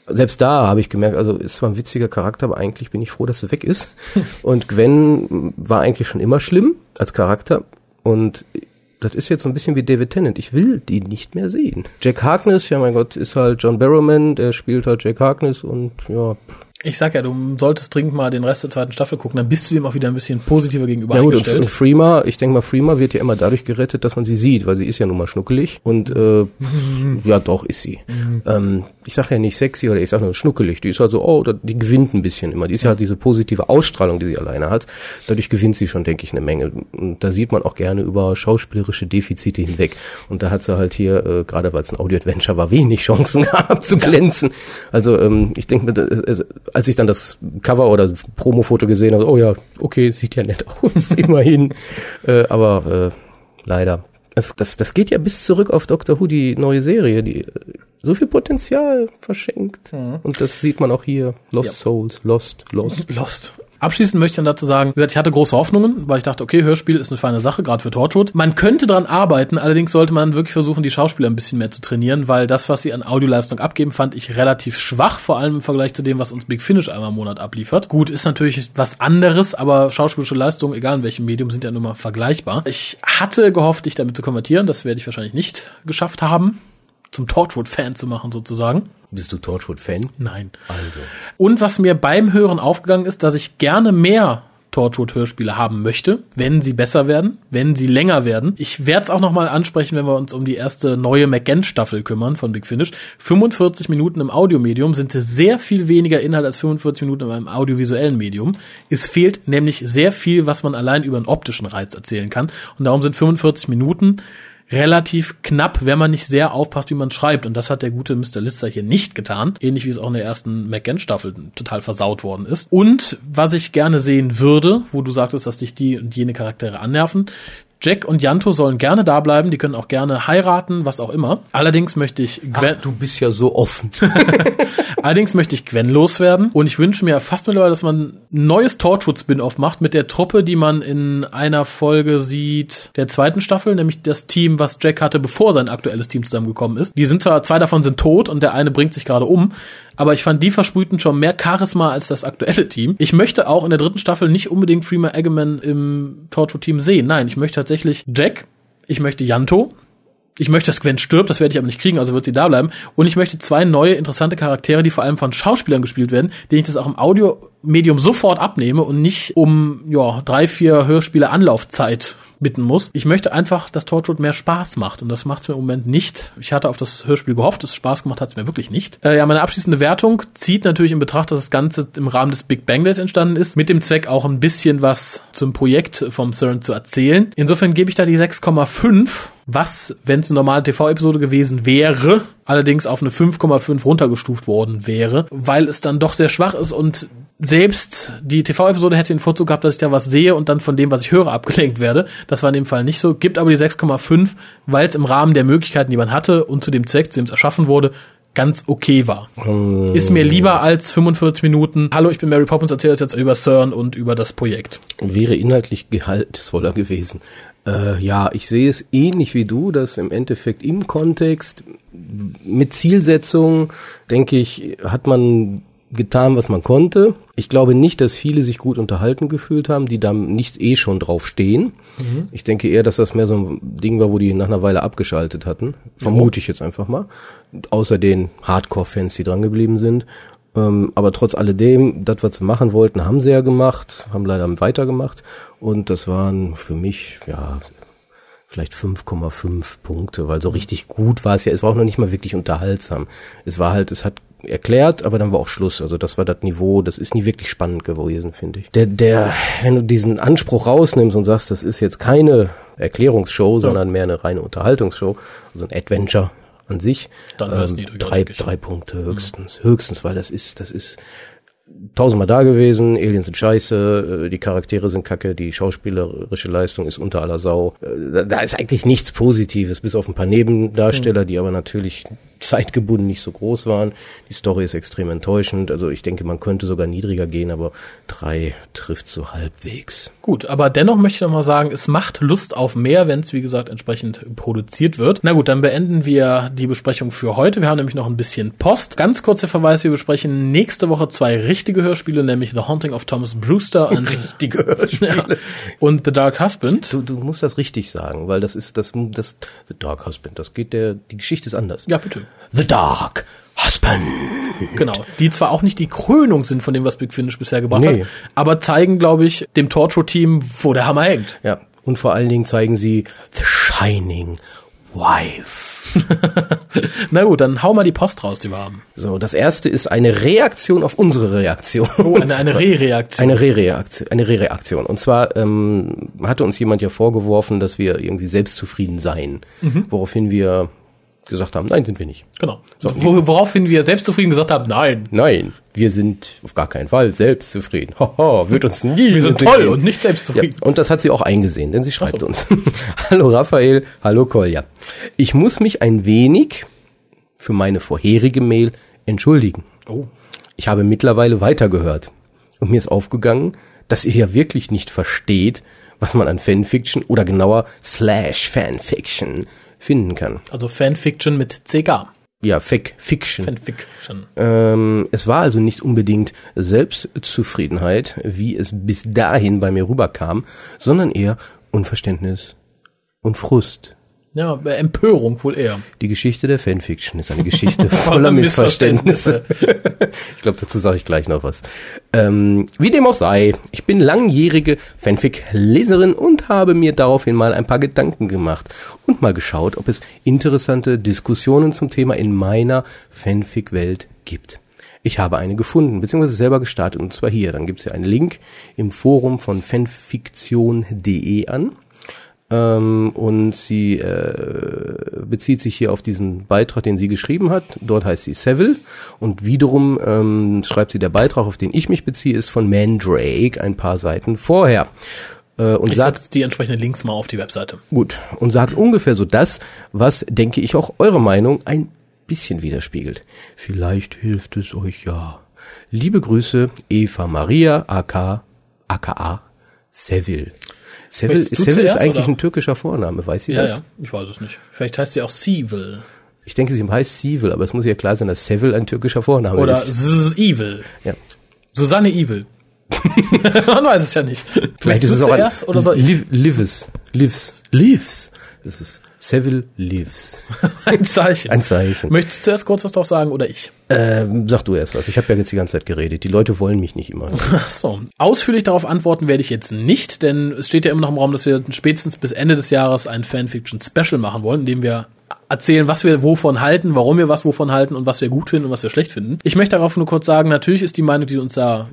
selbst da habe ich gemerkt, also ist zwar ein witziger Charakter, aber eigentlich bin ich froh, dass sie weg ist. (laughs) Und Gwen war eigentlich schon immer schlimm als Charakter. Und das ist jetzt so ein bisschen wie David Tennant. Ich will die nicht mehr sehen. Jack Harkness, ja mein Gott, ist halt John Barrowman, der spielt halt Jack Harkness und ja, Ich sag ja, du solltest dringend mal den Rest der zweiten Staffel gucken, dann bist du dem auch wieder ein bisschen positiver gegenüber Ja gut, und, eingestellt. und Freema, ich denke mal, Freema wird ja immer dadurch gerettet, dass man sie sieht, weil sie ist ja nun mal schnuckelig und äh, (laughs) ja doch ist sie. ähm, ich sage ja nicht sexy oder ich sage nur schnuckelig. Die ist halt so, oh, die gewinnt ein bisschen immer. Die ist ja halt diese positive Ausstrahlung, die sie alleine hat. Dadurch gewinnt sie schon, denke ich, eine Menge. Und da sieht man auch gerne über schauspielerische Defizite hinweg. Und da hat sie halt hier, äh, gerade weil es ein Audio-Adventure war, wenig Chancen (laughs) gehabt zu glänzen. Also ähm, ich denke mir, als ich dann das Cover oder Promo-Foto gesehen habe, oh ja, okay, sieht ja nett (laughs) aus, immerhin. (laughs) Äh, aber äh, leider. Das, das, das geht ja bis zurück auf Doctor Who, die neue Serie, die äh, so viel Potenzial verschenkt. Und das sieht man auch hier. Lost Ja. Souls, Lost, Lost. Lost. Abschließend möchte ich dann dazu sagen, wie gesagt, ich hatte große Hoffnungen, weil ich dachte, okay, Hörspiel ist eine feine Sache, gerade für Torchwood. Man könnte dran arbeiten, allerdings sollte man wirklich versuchen, die Schauspieler ein bisschen mehr zu trainieren, weil das, was sie an Audioleistung abgeben, fand ich relativ schwach, vor allem im Vergleich zu dem, was uns Big Finish einmal im Monat abliefert. Gut, ist natürlich was anderes, aber schauspielische Leistungen, egal in welchem Medium, sind ja nun mal vergleichbar. Ich hatte gehofft, dich damit zu konvertieren, das werde ich wahrscheinlich nicht geschafft haben, zum Torchwood-Fan zu machen sozusagen. Bist du Torchwood-Fan? Nein. Also. Und was mir beim Hören aufgegangen ist, dass ich gerne mehr Torchwood-Hörspiele haben möchte, wenn sie besser werden, wenn sie länger werden. Ich werde es auch nochmal ansprechen, wenn wir uns um die erste neue McGann-Staffel kümmern von Big Finish. 45 Minuten im Audiomedium sind sehr viel weniger Inhalt als 45 Minuten in einem audiovisuellen Medium. Es fehlt nämlich sehr viel, was man allein über einen optischen Reiz erzählen kann. Und darum sind 45 Minuten relativ knapp, wenn man nicht sehr aufpasst, wie man schreibt. Und das hat der gute Mr. Lister hier nicht getan. Ähnlich wie es auch in der ersten McGann-Staffel total versaut worden ist. Und was ich gerne sehen würde, wo du sagtest, dass dich die und jene Charaktere annerven, Jack und Janto sollen gerne da bleiben, die können auch gerne heiraten, was auch immer. Allerdings möchte ich Gwen, Du bist ja so offen. (laughs) allerdings möchte ich Gwen loswerden und ich wünsche mir fast mittlerweile, dass man ein neues Torchwood-Spin-Off macht mit der Truppe, die man in einer Folge sieht, der zweiten Staffel, nämlich das Team, was Jack hatte, bevor sein aktuelles Team zusammengekommen ist. Die sind zwar, zwei davon sind tot und der eine bringt sich gerade um, aber ich fand, die versprühten schon mehr Charisma als das aktuelle Team. Ich möchte auch in der dritten Staffel nicht unbedingt Freema Eggman im Torchwood-Team sehen. Nein, ich möchte tatsächlich Jack, ich möchte Janto, ich möchte, dass Gwen stirbt, das werde ich aber nicht kriegen, also wird sie da bleiben. Und ich möchte zwei neue, interessante Charaktere, die vor allem von Schauspielern gespielt werden, denen ich das auch im Audiomedium sofort abnehme und nicht um ja, drei, vier Hörspiele Anlaufzeit bitten muss. Ich möchte einfach, dass Torchwood mehr Spaß macht und das macht es mir im Moment nicht. Ich hatte auf das Hörspiel gehofft, es Spaß gemacht hat es mir wirklich nicht. Äh, ja, meine abschließende Wertung zieht natürlich in Betracht, dass das Ganze im Rahmen des Big Bang Days entstanden ist, mit dem Zweck auch ein bisschen was zum Projekt vom CERN zu erzählen. Insofern gebe ich da die 6,5 was, wenn es eine normale TV-Episode gewesen wäre, allerdings auf eine 5,5 runtergestuft worden wäre, weil es dann doch sehr schwach ist und selbst die TV-Episode hätte den Vorzug gehabt, dass ich da was sehe und dann von dem, was ich höre, abgelenkt werde. Das war in dem Fall nicht so. Gibt aber die 6,5, weil es im Rahmen der Möglichkeiten, die man hatte und zu dem Zweck, zu dem es erschaffen wurde, ganz okay war. Ist mir lieber als 45 Minuten, hallo, ich bin Mary Poppins, erzähle jetzt über CERN und über das Projekt. Wäre inhaltlich gehaltvoller gewesen. Äh, ja, ich sehe es ähnlich wie du, dass im Endeffekt im Kontext mit Zielsetzung, denke ich, hat man getan, was man konnte. Ich glaube nicht, dass viele sich gut unterhalten gefühlt haben, die da nicht eh schon drauf stehen. Ich denke eher, dass das mehr so ein Ding war, wo die nach einer Weile abgeschaltet hatten. Vermute ich jetzt einfach mal. Außer den Hardcore-Fans, die dran geblieben sind. Ähm, aber trotz alledem, das, was sie machen wollten, haben sie ja gemacht, haben leider weitergemacht. Und das waren für mich, ja, vielleicht 5,5 Punkte, weil so richtig gut war es ja. Es war auch noch nicht mal wirklich unterhaltsam. Es war halt, es hat erklärt, aber dann war auch Schluss. Also das war das Niveau, das ist nie wirklich spannend gewesen, finde ich. Der, der, wenn du diesen Anspruch rausnimmst und sagst, das ist jetzt keine Erklärungsshow, sondern mehr eine reine Unterhaltungsshow, also ein Adventure an sich, Dann ähm, drei, drei Punkte höchstens, höchstens, weil das ist, das ist tausendmal da gewesen, Aliens sind scheiße, äh, die Charaktere sind kacke, die schauspielerische Leistung ist unter aller Sau. Äh, Da, ist eigentlich nichts Positives, bis auf ein paar Nebendarsteller, die aber natürlich zeitgebunden nicht so groß waren. Die Story ist extrem enttäuschend, also ich denke, man könnte sogar niedriger gehen, aber drei trifft so halbwegs. Gut, aber dennoch möchte ich noch mal sagen, es macht Lust auf mehr, wenn es, wie gesagt, entsprechend produziert wird. Na gut, dann beenden wir die Besprechung für heute. Wir haben nämlich noch ein bisschen Post. Ganz kurzer Verweis, wir besprechen nächste Woche zwei richtige Hörspiele, nämlich The Haunting of Thomas Brewster und, Richtige Hörspiele. (laughs) und The Dark Husband. Du, du musst das richtig sagen, weil das ist das, das The Dark Husband, das geht der, die Geschichte ist anders. Ja, bitte. The Dark Husband. Genau. Die zwar auch nicht die Krönung sind von dem, was Big Finish bisher gebracht Nee. hat, aber zeigen, glaube ich, dem Torture-Team, wo der Hammer hängt. Ja, und vor allen Dingen zeigen sie The Shining Wife. (laughs) Na gut, dann hau mal die Post raus, die wir haben. So, das erste ist eine Reaktion auf unsere Reaktion. Oh, eine, eine (laughs) Re-Reaktion. Eine Re-Reaktion, eine Re-Reaktion. Und zwar ähm, hatte uns jemand ja vorgeworfen, dass wir irgendwie selbstzufrieden seien, woraufhin wir gesagt haben, nein, sind wir nicht. Genau. Wo, woraufhin wir selbstzufrieden gesagt haben, nein. Nein, wir sind auf gar keinen Fall selbstzufrieden. (laughs) Haha, wird uns nie. Wir sind toll und nicht selbstzufrieden. Ja, und das hat sie auch eingesehen, denn sie schreibt uns. (laughs) hallo Raphael, hallo Kolja. Ich muss mich ein wenig für meine vorherige Mail entschuldigen. Oh. Ich habe mittlerweile weitergehört und mir ist aufgegangen, dass ihr ja wirklich nicht versteht, was man an Fanfiction oder genauer Slash Fanfiction finden kann. Also Fanfiction mit CK. Ja, Fic Fiction. Fanfiction. Ähm, es war also nicht unbedingt Selbstzufriedenheit, wie es bis dahin bei mir rüberkam, sondern eher Unverständnis und Frust. Ja, Empörung wohl eher. Die Geschichte der Fanfiction ist eine Geschichte (laughs) voller Missverständnisse. ich glaube, dazu sage ich gleich noch was. Ähm, wie dem auch sei, ich bin langjährige Fanfic-Leserin und habe mir daraufhin mal ein paar Gedanken gemacht und mal geschaut, ob es interessante Diskussionen zum Thema in meiner Fanfic-Welt gibt. Ich habe eine gefunden, beziehungsweise selber gestartet, und zwar hier. Dann gibt es ja einen Link im Forum von fanfiktion.de an. Ähm, und sie äh, bezieht sich hier auf diesen Beitrag, den sie geschrieben hat. Dort heißt sie Seville. Und wiederum ähm, schreibt sie, der Beitrag, auf den ich mich beziehe, ist von Mandrake ein paar Seiten vorher. Äh, und Ich sagt, die entsprechenden Links mal auf die Webseite. Gut. Und sagt ungefähr so das, was, denke ich, auch eure Meinung ein bisschen widerspiegelt. Vielleicht hilft es euch ja. Liebe Grüße, Eva Maria, aka, aka Seville. Du Seville ist eigentlich oder? ein türkischer Vorname, weiß sie Ja, das? ja, ich weiß es nicht. Vielleicht heißt sie auch Seville. Ich denke, sie heißt Seville, aber es muss ja klar sein, dass Seville ein türkischer Vorname Oder ist. Z Evil. Ja. Susanne Evil. (laughs) Man weiß es ja nicht. Vielleicht ist es auch ein oder soll ich? Liv, Lives, Lives, Lives. Das ist Seville Lives. (laughs) Ein Zeichen. Ein Zeichen. Möchtest du zuerst kurz was drauf sagen oder ich? Ähm, sag du erst was. Ich habe ja jetzt die ganze Zeit geredet. Die Leute wollen mich nicht immer. (laughs) Ach so. Ausführlich darauf antworten werde ich jetzt nicht, denn es steht ja immer noch im Raum, dass wir spätestens bis Ende des Jahres ein Fanfiction-Special machen wollen, in dem wir erzählen, was wir wovon halten, warum wir was wovon halten und was wir gut finden und was wir schlecht finden. Ich möchte darauf nur kurz sagen, natürlich ist die Meinung, die uns da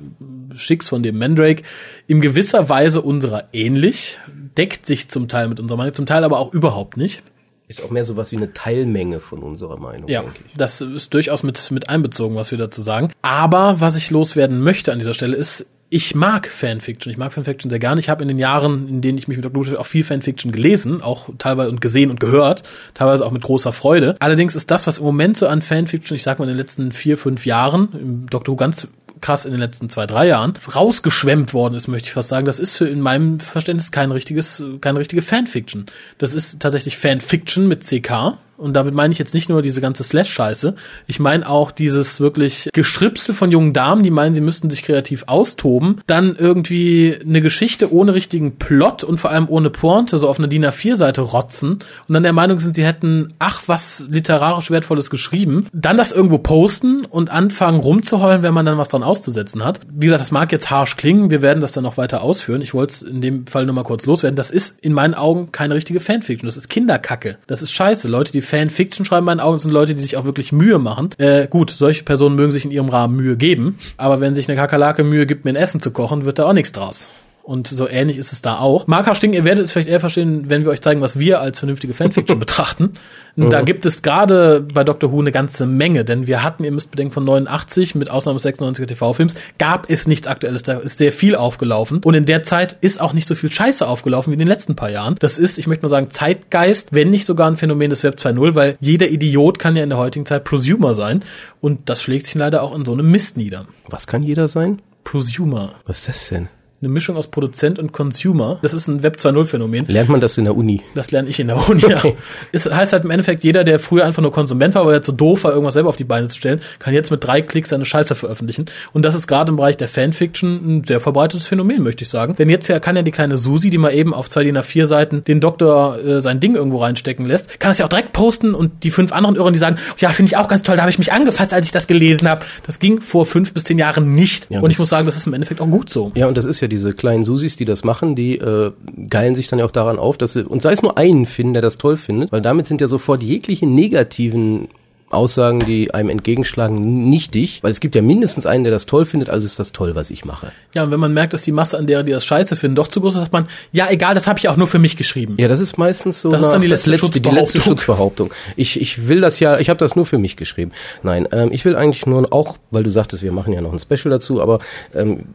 schickst von dem Mandrake, in gewisser Weise unserer ähnlich, deckt sich zum Teil mit unserer Meinung, zum Teil aber auch überhaupt nicht. Ist auch mehr sowas wie eine Teilmenge von unserer Meinung, Ja, denke ich. das ist durchaus mit, mit einbezogen, was wir dazu sagen. Aber was ich loswerden möchte an dieser Stelle ist, ich mag Fanfiction. Ich mag Fanfiction sehr gerne. Ich habe in den Jahren, in denen ich mich mit Dr. Who auch viel Fanfiction gelesen, auch teilweise und gesehen und gehört, teilweise auch mit großer Freude. Allerdings ist das, was im Moment so an Fanfiction, ich sag mal in den letzten vier, fünf Jahren, im Dr. Who ganz krass in den letzten zwei, drei Jahren rausgeschwemmt worden ist, möchte ich fast sagen. Das ist für in meinem Verständnis kein richtiges, keine richtige Fanfiction. Das ist tatsächlich Fanfiction mit CK. Und damit meine ich jetzt nicht nur diese ganze Slash-Scheiße. Ich meine auch dieses wirklich Geschripsel von jungen Damen, die meinen, sie müssten sich kreativ austoben. Dann irgendwie eine Geschichte ohne richtigen Plot und vor allem ohne Pointe, so auf einer DIN A4-Seite rotzen. Und dann der Meinung sind, sie hätten, ach, was literarisch Wertvolles geschrieben. Dann das irgendwo posten und anfangen rumzuheulen, wenn man dann was dran auszusetzen hat. Wie gesagt, das mag jetzt harsch klingen. Wir werden das dann noch weiter ausführen. Ich wollte es in dem Fall nur mal kurz loswerden. Das ist in meinen Augen keine richtige Fanfiction. Das ist Kinderkacke. Das ist scheiße. Leute, die Fanfiction schreiben, in meinen Augen sind Leute, die sich auch wirklich Mühe machen. Äh, gut, solche Personen mögen sich in ihrem Rahmen Mühe geben, aber wenn sich eine Kakerlake Mühe gibt, mir ein Essen zu kochen, wird da auch nichts draus. Und so ähnlich ist es da auch. Marker Sting, ihr werdet es vielleicht eher verstehen, wenn wir euch zeigen, was wir als vernünftige Fanfiction (laughs) betrachten. Da gibt es gerade bei Doctor Who eine ganze Menge, denn wir hatten, ihr müsst bedenken, von 89 mit Ausnahme des 96er TV-Films, gab es nichts Aktuelles, da ist sehr viel aufgelaufen. Und in der Zeit ist auch nicht so viel Scheiße aufgelaufen wie in den letzten paar Jahren. Das ist, ich möchte mal sagen, Zeitgeist, wenn nicht sogar ein Phänomen des Web 2.0, weil jeder Idiot kann ja in der heutigen Zeit Prosumer sein. Und das schlägt sich leider auch in so einem Mist nieder. Was kann jeder sein? Prosumer. Was ist das denn? Eine Mischung aus Produzent und Consumer. Das ist ein Web 2.0 Phänomen. Lernt man das in der Uni? Das lerne ich in der Uni. Ja. Es heißt halt im Endeffekt, jeder, der früher einfach nur Konsument war, weil er zu doof war, irgendwas selber auf die Beine zu stellen, kann jetzt mit drei Klicks seine Scheiße veröffentlichen. Und das ist gerade im Bereich der Fanfiction ein sehr verbreitetes Phänomen, möchte ich sagen. Denn jetzt ja kann ja die kleine Susi, die mal eben auf zwei DIN A4 Seiten den Doktor äh, sein Ding irgendwo reinstecken lässt, kann es ja auch direkt posten und die fünf anderen Irren, die sagen, ja, finde ich auch ganz toll, da habe ich mich angefasst, als ich das gelesen habe. Das ging vor fünf bis zehn Jahren nicht. Ja, und ich das- muss sagen, das ist im Endeffekt auch gut so. Ja, und das ist ja diese kleinen Susis, die das machen, die äh, geilen sich dann ja auch daran auf, dass sie, und sei es nur einen finden, der das toll findet, weil damit sind ja sofort jegliche negativen Aussagen, die einem entgegenschlagen, nichtig, weil es gibt ja mindestens einen, der das toll findet, also ist das toll, was ich mache. Ja, und wenn man merkt, dass die Masse an derer, die das scheiße finden, doch zu groß ist, sagt man, ja, egal, das habe ich auch nur für mich geschrieben. Ja, das ist meistens so Das ist dann die das letzte die letzte Schutzbehauptung. Schutzbehauptung. Ich, ich will das ja, ich habe das nur für mich geschrieben. Nein, ähm, ich will eigentlich nur auch, weil du sagtest, wir machen ja noch ein Special dazu, aber ähm,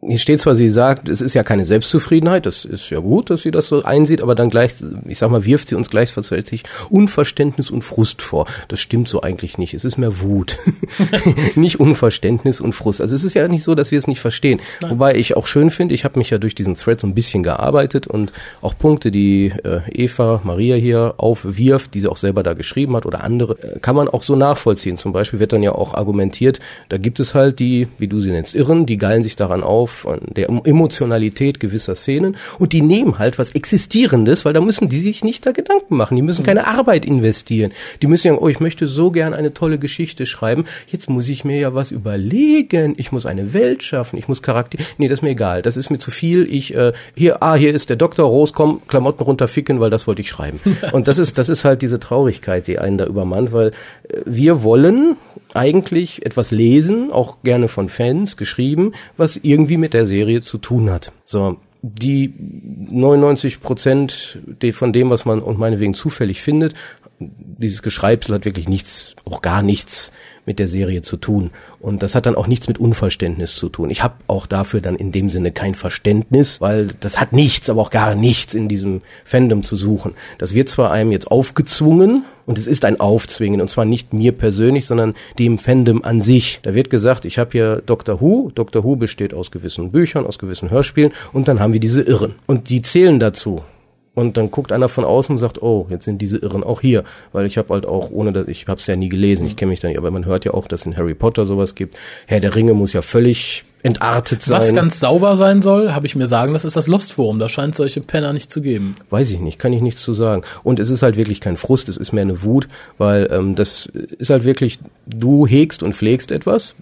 hier steht zwar, sie sagt, es ist ja keine Selbstzufriedenheit, das ist ja gut, dass sie das so einsieht, aber dann gleich, ich sag mal, wirft sie uns gleichzeitig Unverständnis und Frust vor. Das stimmt so eigentlich nicht. Es ist mehr Wut. (laughs) (laughs) nicht Unverständnis und Frust. Also es ist ja nicht so, dass wir es nicht verstehen. Wobei ich auch schön finde, ich habe mich ja durch diesen Thread so ein bisschen gearbeitet und auch Punkte, die äh, Eva, Maria hier aufwirft, die sie auch selber da geschrieben hat oder andere, äh, kann man auch so nachvollziehen. Zum Beispiel wird dann ja auch argumentiert, da gibt es halt die, wie du sie nennst, Irren, die geilen sich daran auf, an der Emotionalität gewisser Szenen. Und die nehmen halt was Existierendes, weil da müssen die sich nicht da Gedanken machen, die müssen keine Arbeit investieren. Die müssen sagen, oh, ich möchte so gern eine tolle Geschichte schreiben, jetzt muss ich mir ja was überlegen, ich muss eine Welt schaffen, ich muss Charakter, nee, das ist mir egal, das ist mir zu viel, ich, äh, hier, ah, hier ist der Doktor, Rose, komm, Klamotten runterficken, weil das wollte ich schreiben. (laughs) Und das ist, das ist halt diese Traurigkeit, die einen da übermannt, weil äh, wir wollen eigentlich etwas lesen, auch gerne von Fans geschrieben, was irgendwie mit der Serie zu tun hat. So, die 99 Prozent von dem, was man und meinetwegen zufällig findet, dieses Geschreibsel hat wirklich nichts, auch gar nichts mit der Serie zu tun. Und das hat dann auch nichts mit Unverständnis zu tun. Ich habe auch dafür dann in dem Sinne kein Verständnis, weil das hat nichts, aber auch gar nichts in diesem Fandom zu suchen. Das wird zwar einem jetzt aufgezwungen, und es ist ein Aufzwingen, und zwar nicht mir persönlich, sondern dem Fandom an sich. Da wird gesagt, ich habe hier Doctor Who. Doctor Who besteht aus gewissen Büchern, aus gewissen Hörspielen, und dann haben wir diese Irren. Und die zählen dazu. Und dann guckt einer von außen und sagt, oh, jetzt sind diese Irren auch hier, weil ich habe halt auch, ohne dass ich habe es ja nie gelesen, ich kenne mich da nicht, aber man hört ja auch, dass in Harry Potter sowas gibt. Herr der Ringe muss ja völlig entartet sein. Was ganz sauber sein soll, habe ich mir sagen, das ist das Lost Forum. Da scheint solche Penner nicht zu geben. Weiß ich nicht, kann ich nichts zu sagen. Und es ist halt wirklich kein Frust, es ist mehr eine Wut, weil ähm, das ist halt wirklich, du hegst und pflegst etwas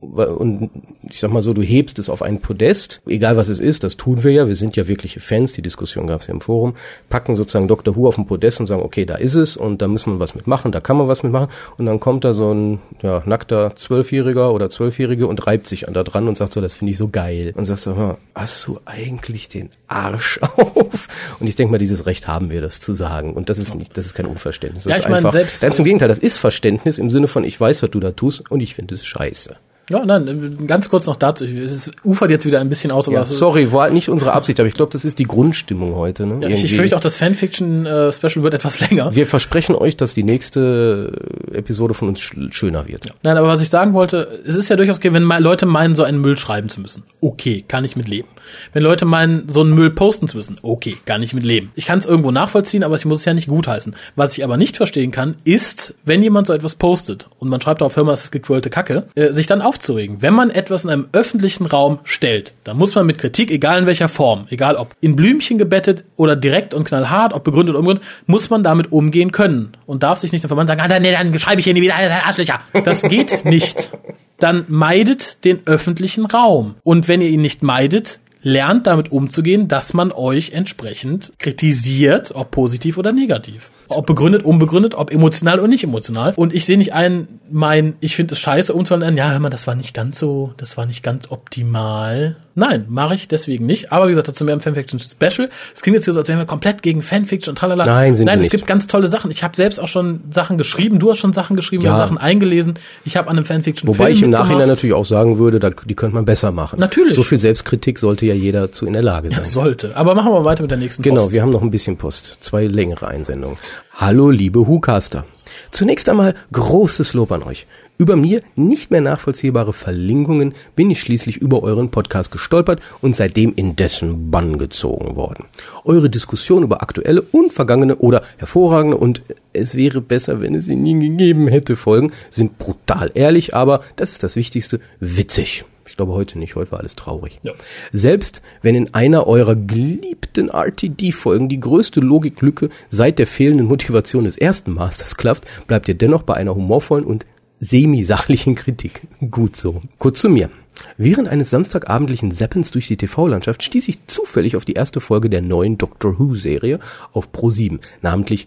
und ich sag mal so, du hebst es auf ein Podest, egal was es ist, das tun wir ja, wir sind ja wirkliche Fans, die Diskussion gab es ja im Forum, packen sozusagen Dr. Who auf ein Podest und sagen, okay, da ist es und da müssen wir was mitmachen, da kann man was mitmachen und dann kommt da so ein ja, nackter Zwölfjähriger oder Zwölfjährige und reibt sich an da dran und sagt so, das finde ich so geil und sagst so, "Hör, hast du eigentlich den Arsch (laughs) auf? Und ich denke mal, dieses Recht haben wir, das zu sagen und das ist nicht, das ist kein Unverständnis. Das Ja, ist ich meine, einfach, selbst- Ganz im Gegenteil, das ist Verständnis im Sinne von, ich weiß, was du da tust und ich finde es scheiße. Ja, nein, ganz kurz noch dazu. Es ufert jetzt wieder ein bisschen aus, aber Ja, sorry, war nicht unsere Absicht, aber ich glaube, das ist die Grundstimmung heute. Ne? Ja, ich, fürchte auch, das Fanfiction-Special wird etwas (laughs) länger. Wir versprechen euch, dass die nächste Episode von uns sch schöner wird. Nein, aber was ich sagen wollte, es ist ja durchaus okay, wenn mal Leute meinen, so einen Müll schreiben zu müssen. Okay, kann ich mit leben. Wenn Leute meinen, so einen Müll posten zu müssen. Okay, kann ich mit leben. Ich kann es irgendwo nachvollziehen, aber ich muss es ja nicht gutheißen. Was ich aber nicht verstehen kann, ist, wenn jemand so etwas postet und man schreibt auf Hör mal, es ist gequirlte Kacke, äh, sich dann aufzuregen. Wenn man etwas in einem öffentlichen Raum stellt, dann muss man mit Kritik, egal in welcher Form, egal ob in Blümchen gebettet oder direkt und knallhart, ob begründet oder unbegründet, muss man damit umgehen können und darf sich nicht davon sagen, ah, nee, dann schreibe ich hier nie wieder Arschlöcher. Das geht (laughs) nicht. Dann meidet den öffentlichen Raum. Und wenn ihr ihn nicht meidet, lernt damit umzugehen, dass man euch entsprechend kritisiert, ob positiv oder negativ. Ob begründet, unbegründet, ob emotional oder nicht emotional. Und ich sehe nicht ein, mein, ich finde es scheiße, umzuwandeln, ja, hör mal, das war nicht ganz so, das war nicht ganz optimal. Nein, mache ich deswegen nicht. Aber wie gesagt, dazu mehr im Fanfiction Special. Es klingt jetzt hier so, als wären wir komplett gegen Fanfiction und tralala. Nein, sind Nein, wir es nicht. gibt ganz tolle Sachen. Ich habe selbst auch schon Sachen geschrieben. Du hast schon Sachen geschrieben Ja. und Sachen eingelesen. Ich habe an einem Fanfiction Wobei Film ich im Nachhinein natürlich auch sagen würde, da, die könnte man besser machen. Natürlich. So viel Selbstkritik sollte ja jeder zu in der Lage sein. sollte. Aber machen wir weiter mit der nächsten Genau, Post. wir haben noch ein bisschen Post. Zwei längere Einsendungen. Hallo, liebe Hucaster. Zunächst einmal großes Lob an euch. Über mir nicht mehr nachvollziehbare Verlinkungen bin ich schließlich über euren Podcast gestolpert und seitdem in dessen Bann gezogen worden. Eure Diskussion über aktuelle und vergangene oder hervorragende und es wäre besser, wenn es sie nie gegeben hätte Folgen sind brutal ehrlich, aber das ist das Wichtigste, witzig. Ich glaube heute nicht, heute war alles traurig. Ja. Selbst wenn in einer eurer geliebten RTD-Folgen die größte Logiklücke seit der fehlenden Motivation des ersten Masters klafft, bleibt ihr dennoch bei einer humorvollen und semi-sachlichen Kritik. Gut so. Kurz zu mir. Während eines samstagabendlichen Seppens durch die TV-Landschaft stieß ich zufällig auf die erste Folge der neuen Doctor Who-Serie auf Pro7, namentlich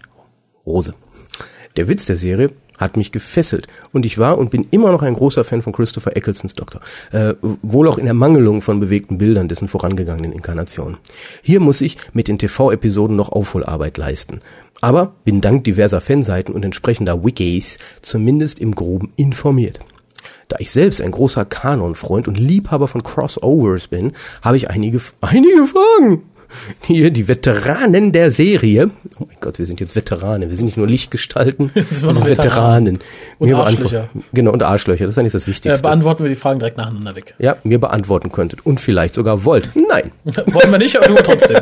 Rose. Der Witz der Serie hat mich gefesselt und ich war und bin immer noch ein großer Fan von Christopher Ecclestons Doktor, äh, wohl auch in der Mangelung von bewegten Bildern dessen vorangegangenen Inkarnationen. Hier muss ich mit den TV-Episoden noch Aufholarbeit leisten. Aber bin dank diverser Fanseiten und entsprechender Wikis zumindest im Groben informiert. Da ich selbst ein großer Kanon-Freund und Liebhaber von Crossovers bin, habe ich einige, einige Fragen. (laughs) Hier die Veteranen der Serie. Oh mein Gott, wir sind jetzt Veteranen. Wir sind nicht nur Lichtgestalten, (laughs) wir sind Veteranen. Veteranen. Und Mir Arschlöcher. Genau, und Arschlöcher. Das ist eigentlich das äh, Wichtigste. beantworten wir die Fragen direkt nacheinander weg. ja, mir beantworten könntet. Und vielleicht sogar wollt. Nein. (laughs) Wollen wir nicht, aber nur trotzdem.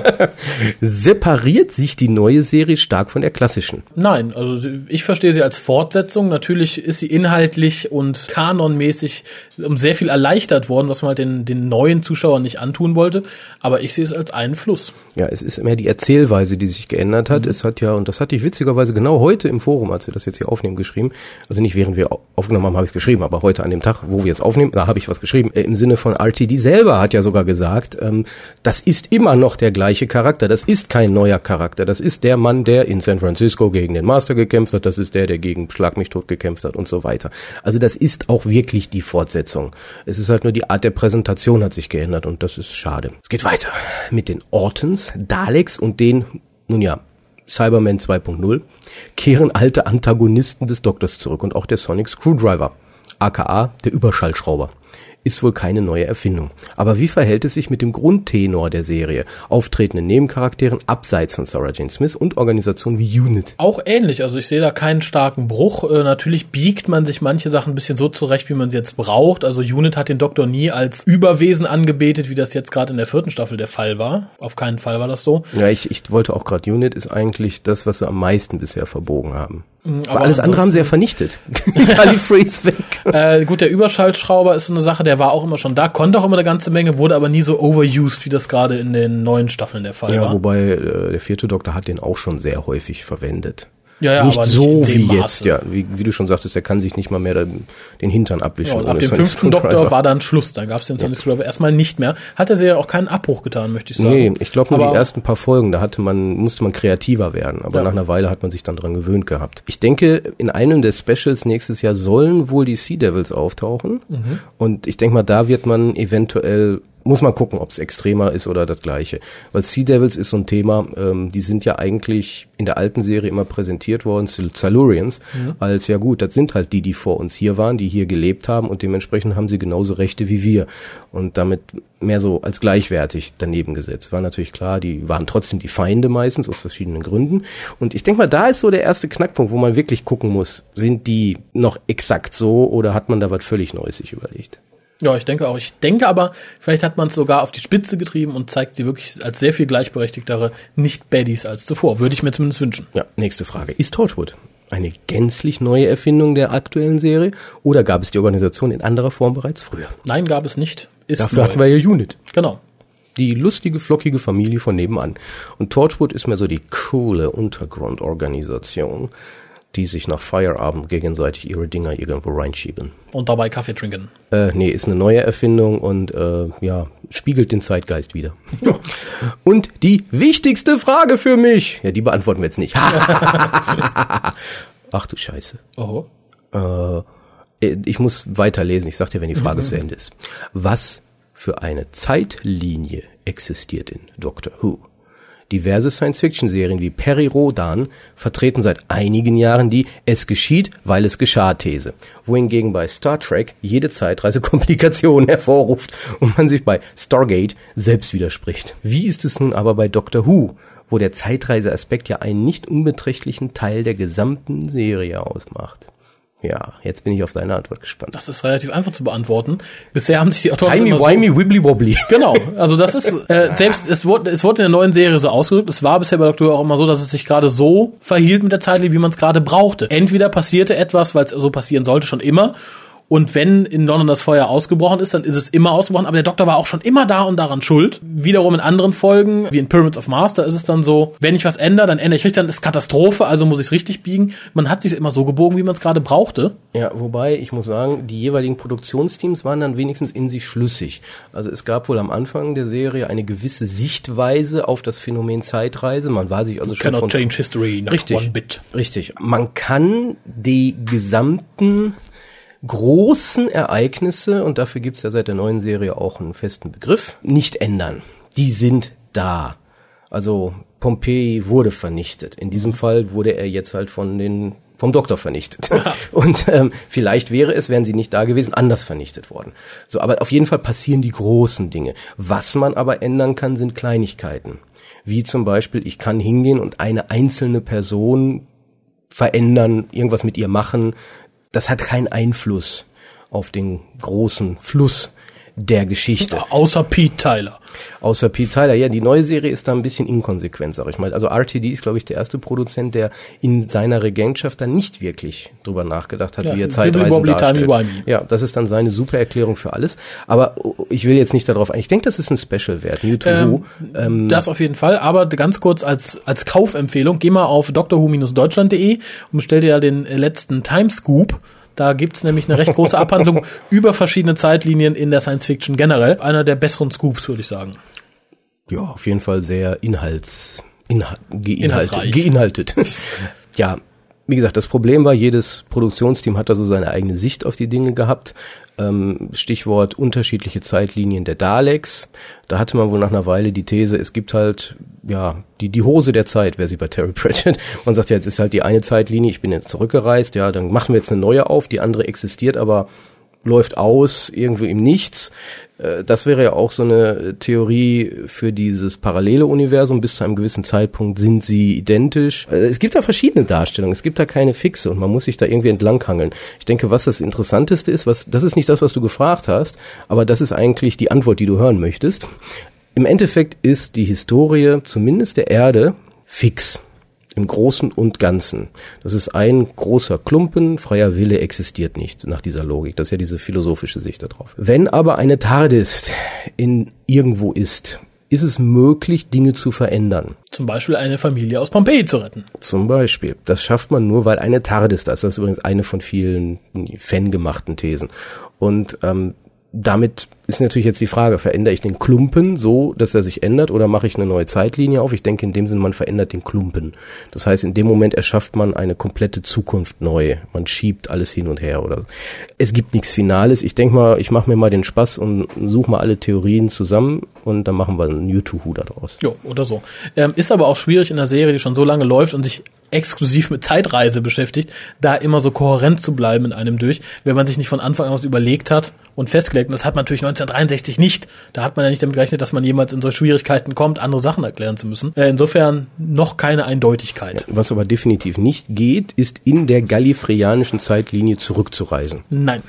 Separiert sich die neue Serie stark von der klassischen. Nein, also ich verstehe sie als Fortsetzung. Natürlich ist sie inhaltlich und kanonmäßig um sehr viel erleichtert worden, was man halt den, den neuen Zuschauern nicht antun wollte. Aber ich sehe es als einen Fluss. Ja, es ist mehr die Erzählweise, die sich geändert hat. Es hat ja, und das hatte ich witzigerweise genau heute im Forum, als wir das jetzt hier aufnehmen, geschrieben. Also nicht während wir au- aufgenommen haben, habe ich es geschrieben, aber heute an dem Tag, wo wir es aufnehmen, da habe ich was geschrieben. Äh, Im Sinne von RTD selber hat ja sogar gesagt, ähm, das ist immer noch der gleiche Charakter. Das ist kein neuer Charakter. Das ist der Mann, der in San Francisco gegen den Master gekämpft hat. Das ist der, der gegen Schlag mich tot gekämpft hat und so weiter. Also das ist auch wirklich die Fortsetzung. Es ist halt nur die Art der Präsentation hat sich geändert und das ist schade. Es geht weiter mit den Ortons, Daleks und den, nun ja, Cyberman 2.0 kehren alte Antagonisten des Doktors zurück und auch der Sonic Screwdriver, aka der Überschallschrauber. Ist wohl keine neue Erfindung. Aber wie verhält es sich mit dem Grundtenor der Serie? Auftretenden Nebencharakteren abseits von Sarah Jane Smith und Organisationen wie UNIT. Auch ähnlich, also ich sehe da keinen starken Bruch. Äh, natürlich biegt man sich manche Sachen ein bisschen so zurecht, wie man sie jetzt braucht. Also Unit hat den Doktor nie als Überwesen angebetet, wie das jetzt gerade in der vierten Staffel der Fall war. Auf keinen Fall war das so. Ja, ich, ich wollte auch gerade UNIT ist eigentlich das, was sie am meisten bisher verbogen haben. aber Aber alles andere haben sie ja vernichtet. (laughs) Gallifrey ist weg. Äh, gut, der Überschaltschrauber ist so eine Sache, der war auch immer schon da, konnte auch immer eine ganze Menge, wurde aber nie so overused, wie das gerade in den neuen Staffeln der Fall Ja, war. wobei äh, der vierte Doktor hat den auch schon sehr häufig verwendet. Ja, ja, nicht aber nicht so dem wie Maße. jetzt, ja. Wie, wie du schon sagtest, der kann sich nicht mal mehr den, Hintern Ja, abwischen. und ab dem fünften Doktor war dann Schluss. Da gab es den Sonic Screwdriver erstmal nicht mehr. Hat der Serie auch keinen Abbruch getan, möchte ich sagen. Nee, ich glaube nur Aber- die ersten paar Folgen, da hatte man, musste man kreativer werden, aber Ja. nach einer Weile hat man sich dann dran gewöhnt gehabt. Ich denke, in einem der Specials nächstes Jahr sollen wohl die Sea Devils auftauchen. Mhm. Und ich denke mal, da wird man eventuell muss man gucken, ob es extremer ist oder das gleiche. Weil Sea Devils ist so ein Thema, ähm, die sind ja eigentlich in der alten Serie immer präsentiert worden, Silurians, als ja gut, das sind halt die, die vor uns hier waren, die hier gelebt haben und dementsprechend haben sie genauso Rechte wie wir. Und damit mehr so als gleichwertig daneben gesetzt. War natürlich klar, die waren trotzdem die Feinde meistens aus verschiedenen Gründen. Und ich denke mal, da ist so der erste Knackpunkt, wo man wirklich gucken muss, sind die noch exakt so oder hat man da was völlig Neues sich überlegt? Ja, ich denke auch. Ich denke aber, vielleicht hat man es sogar auf die Spitze getrieben und zeigt sie wirklich als sehr viel gleichberechtigtere Nicht-Baddies als zuvor. Würde ich mir zumindest wünschen. Ja, nächste Frage. Ist Torchwood eine gänzlich neue Erfindung der aktuellen Serie oder gab es die Organisation in anderer Form bereits früher? Nein, gab es nicht. Ist Dafür neu. hatten wir ja Unit. Genau. Die lustige, flockige Familie von nebenan. Und Torchwood ist mehr so die coole Untergrundorganisation, die sich nach Feierabend gegenseitig ihre Dinger irgendwo reinschieben. Und dabei Kaffee trinken. Äh, nee, ist eine neue Erfindung und äh, ja, spiegelt den Zeitgeist wieder. (laughs) und die wichtigste Frage für mich. Ja, die beantworten wir jetzt nicht. (laughs) Ach du Scheiße. Oh. Äh, ich muss weiterlesen. Ich sag dir, wenn die Frage zu Ende ist. Was für eine Zeitlinie existiert in Doctor Who? Diverse Science-Fiction-Serien wie Perry Rodan vertreten seit einigen Jahren die Es geschieht, weil es geschah These, wohingegen bei Star Trek jede Zeitreise Komplikationen (laughs) hervorruft und man sich bei Stargate selbst widerspricht. Wie ist es nun aber bei Doctor Who, wo der Zeitreiseaspekt ja einen nicht unbeträchtlichen Teil der gesamten Serie ausmacht? Ja, jetzt bin ich auf deine Antwort gespannt. Das ist relativ einfach zu beantworten. Bisher haben sich die Autoren Timey immer so- wimey wibbly wobbly. (laughs) Genau, also das ist (laughs) äh, selbst es wurde es wurde in der neuen Serie so ausgedrückt. Es war bisher bei Doctor Who auch immer so, dass es sich gerade so verhielt mit der Zeitlinie, wie man es gerade brauchte. Entweder passierte etwas, weil es so passieren sollte schon immer. Und wenn in London das Feuer ausgebrochen ist, dann ist es immer ausgebrochen. Aber der Doktor war auch schon immer da und daran schuld. Wiederum in anderen Folgen, wie in Pyramids of Mars, da ist es dann so, wenn ich was ändere, dann ändere ich richtig, dann ist Katastrophe, also muss ich es richtig biegen. Man hat sich immer so gebogen, wie man es gerade brauchte. Ja, wobei ich muss sagen, die jeweiligen Produktionsteams waren dann wenigstens in sich schlüssig. Also es gab wohl am Anfang der Serie eine gewisse Sichtweise auf das Phänomen Zeitreise. Man war sich also schon Cannot von change history, not Richtig. one bit. Richtig. Man kann die gesamten großen Ereignisse, und dafür gibt's ja seit der neuen Serie auch einen festen Begriff, nicht ändern. Die sind da. Also Pompeji wurde vernichtet. In diesem Fall wurde er jetzt halt von den vom Doktor vernichtet. (laughs) Und ähm, vielleicht wäre es, wären sie nicht da gewesen, anders vernichtet worden. So, aber auf jeden Fall passieren die großen Dinge. Was man aber ändern kann, sind Kleinigkeiten. Wie zum Beispiel, ich kann hingehen und eine einzelne Person verändern, irgendwas mit ihr machen. Das hat keinen Einfluss auf den großen Fluss der Geschichte. (laughs) Außer Pete Tyler. Außer Pete Tyler. Ja, die neue Serie ist da ein bisschen inkonsequent, sag ich mal. Also RTD ist, glaube ich, der erste Produzent, der in seiner Regentschaft dann nicht wirklich drüber nachgedacht hat, Ja, wie er Zeitreisen darstellt. Ja, das ist dann seine super Erklärung für alles. Aber ich will jetzt nicht darauf ein. Ich denke, das ist ein Special wert. New to Who. Ähm, das auf jeden Fall, aber ganz kurz als, als Kaufempfehlung, geh mal auf drwho-deutschland.de und bestell dir ja den letzten Timescoop. Da gibt's nämlich eine recht große Abhandlung (laughs) über verschiedene Zeitlinien in der Science Fiction generell. Einer der besseren Scoops, würde ich sagen. Ja, auf jeden Fall sehr inhalts, inhal, geinhaltet, geinhaltet. ja, wie gesagt, das Problem war, jedes Produktionsteam hat da so seine eigene Sicht auf die Dinge gehabt. Ähm, Stichwort unterschiedliche Zeitlinien der Daleks. Da hatte man wohl nach einer Weile die These, es gibt halt, ja, die, die Hose der Zeit, wer sie bei Terry (laughs) Pratchett. Man sagt ja, jetzt ist halt die eine Zeitlinie, ich bin jetzt zurückgereist, ja, dann machen wir jetzt eine neue auf, die andere existiert, aber läuft aus, irgendwo im Nichts. Äh, Das wäre ja auch so eine Theorie für dieses parallele Universum. Bis zu einem gewissen Zeitpunkt sind sie identisch. Äh, Es gibt da verschiedene Darstellungen. Es gibt da keine fixe und man muss sich da irgendwie entlanghangeln. Ich denke, was das Interessanteste ist, was, das ist nicht das, was du gefragt hast, aber das ist eigentlich die Antwort, die du hören möchtest. Im Endeffekt ist die Historie, zumindest der Erde, fix. Im Großen und Ganzen. Das ist ein großer Klumpen, freier Wille existiert nicht nach dieser Logik. Das ist ja diese philosophische Sicht darauf. Wenn aber eine TARDIS in irgendwo ist, ist es möglich, Dinge zu verändern. Zum Beispiel eine Familie aus Pompeji zu retten. Zum Beispiel. Das schafft man nur, weil eine TARDIS da ist. Das ist übrigens eine von vielen fangemachten Thesen. Und ähm, damit ist natürlich jetzt die Frage, verändere ich den Klumpen so, dass er sich ändert oder mache ich eine neue Zeitlinie auf? Ich denke in dem Sinne, man verändert den Klumpen. Das heißt, in dem Moment erschafft man eine komplette Zukunft neu. Man schiebt alles hin und her oder so. Es gibt nichts Finales. Ich denke mal, ich mache mir mal den Spaß und suche mal alle Theorien zusammen und dann machen wir einen YouTube daraus. Jo, oder so. Ähm, ist aber auch schwierig in einer Serie, die schon so lange läuft und sich exklusiv mit Zeitreise beschäftigt, da immer so kohärent zu bleiben in einem durch, wenn man sich nicht von Anfang aus überlegt hat und festgelegt. Und das hat man natürlich 1963 nicht. Da hat man ja nicht damit gerechnet, dass man jemals in solche Schwierigkeiten kommt, andere Sachen erklären zu müssen. Äh, insofern noch keine Eindeutigkeit. Was aber definitiv nicht geht, ist in der gallifreyanischen Zeitlinie zurückzureisen. Nein.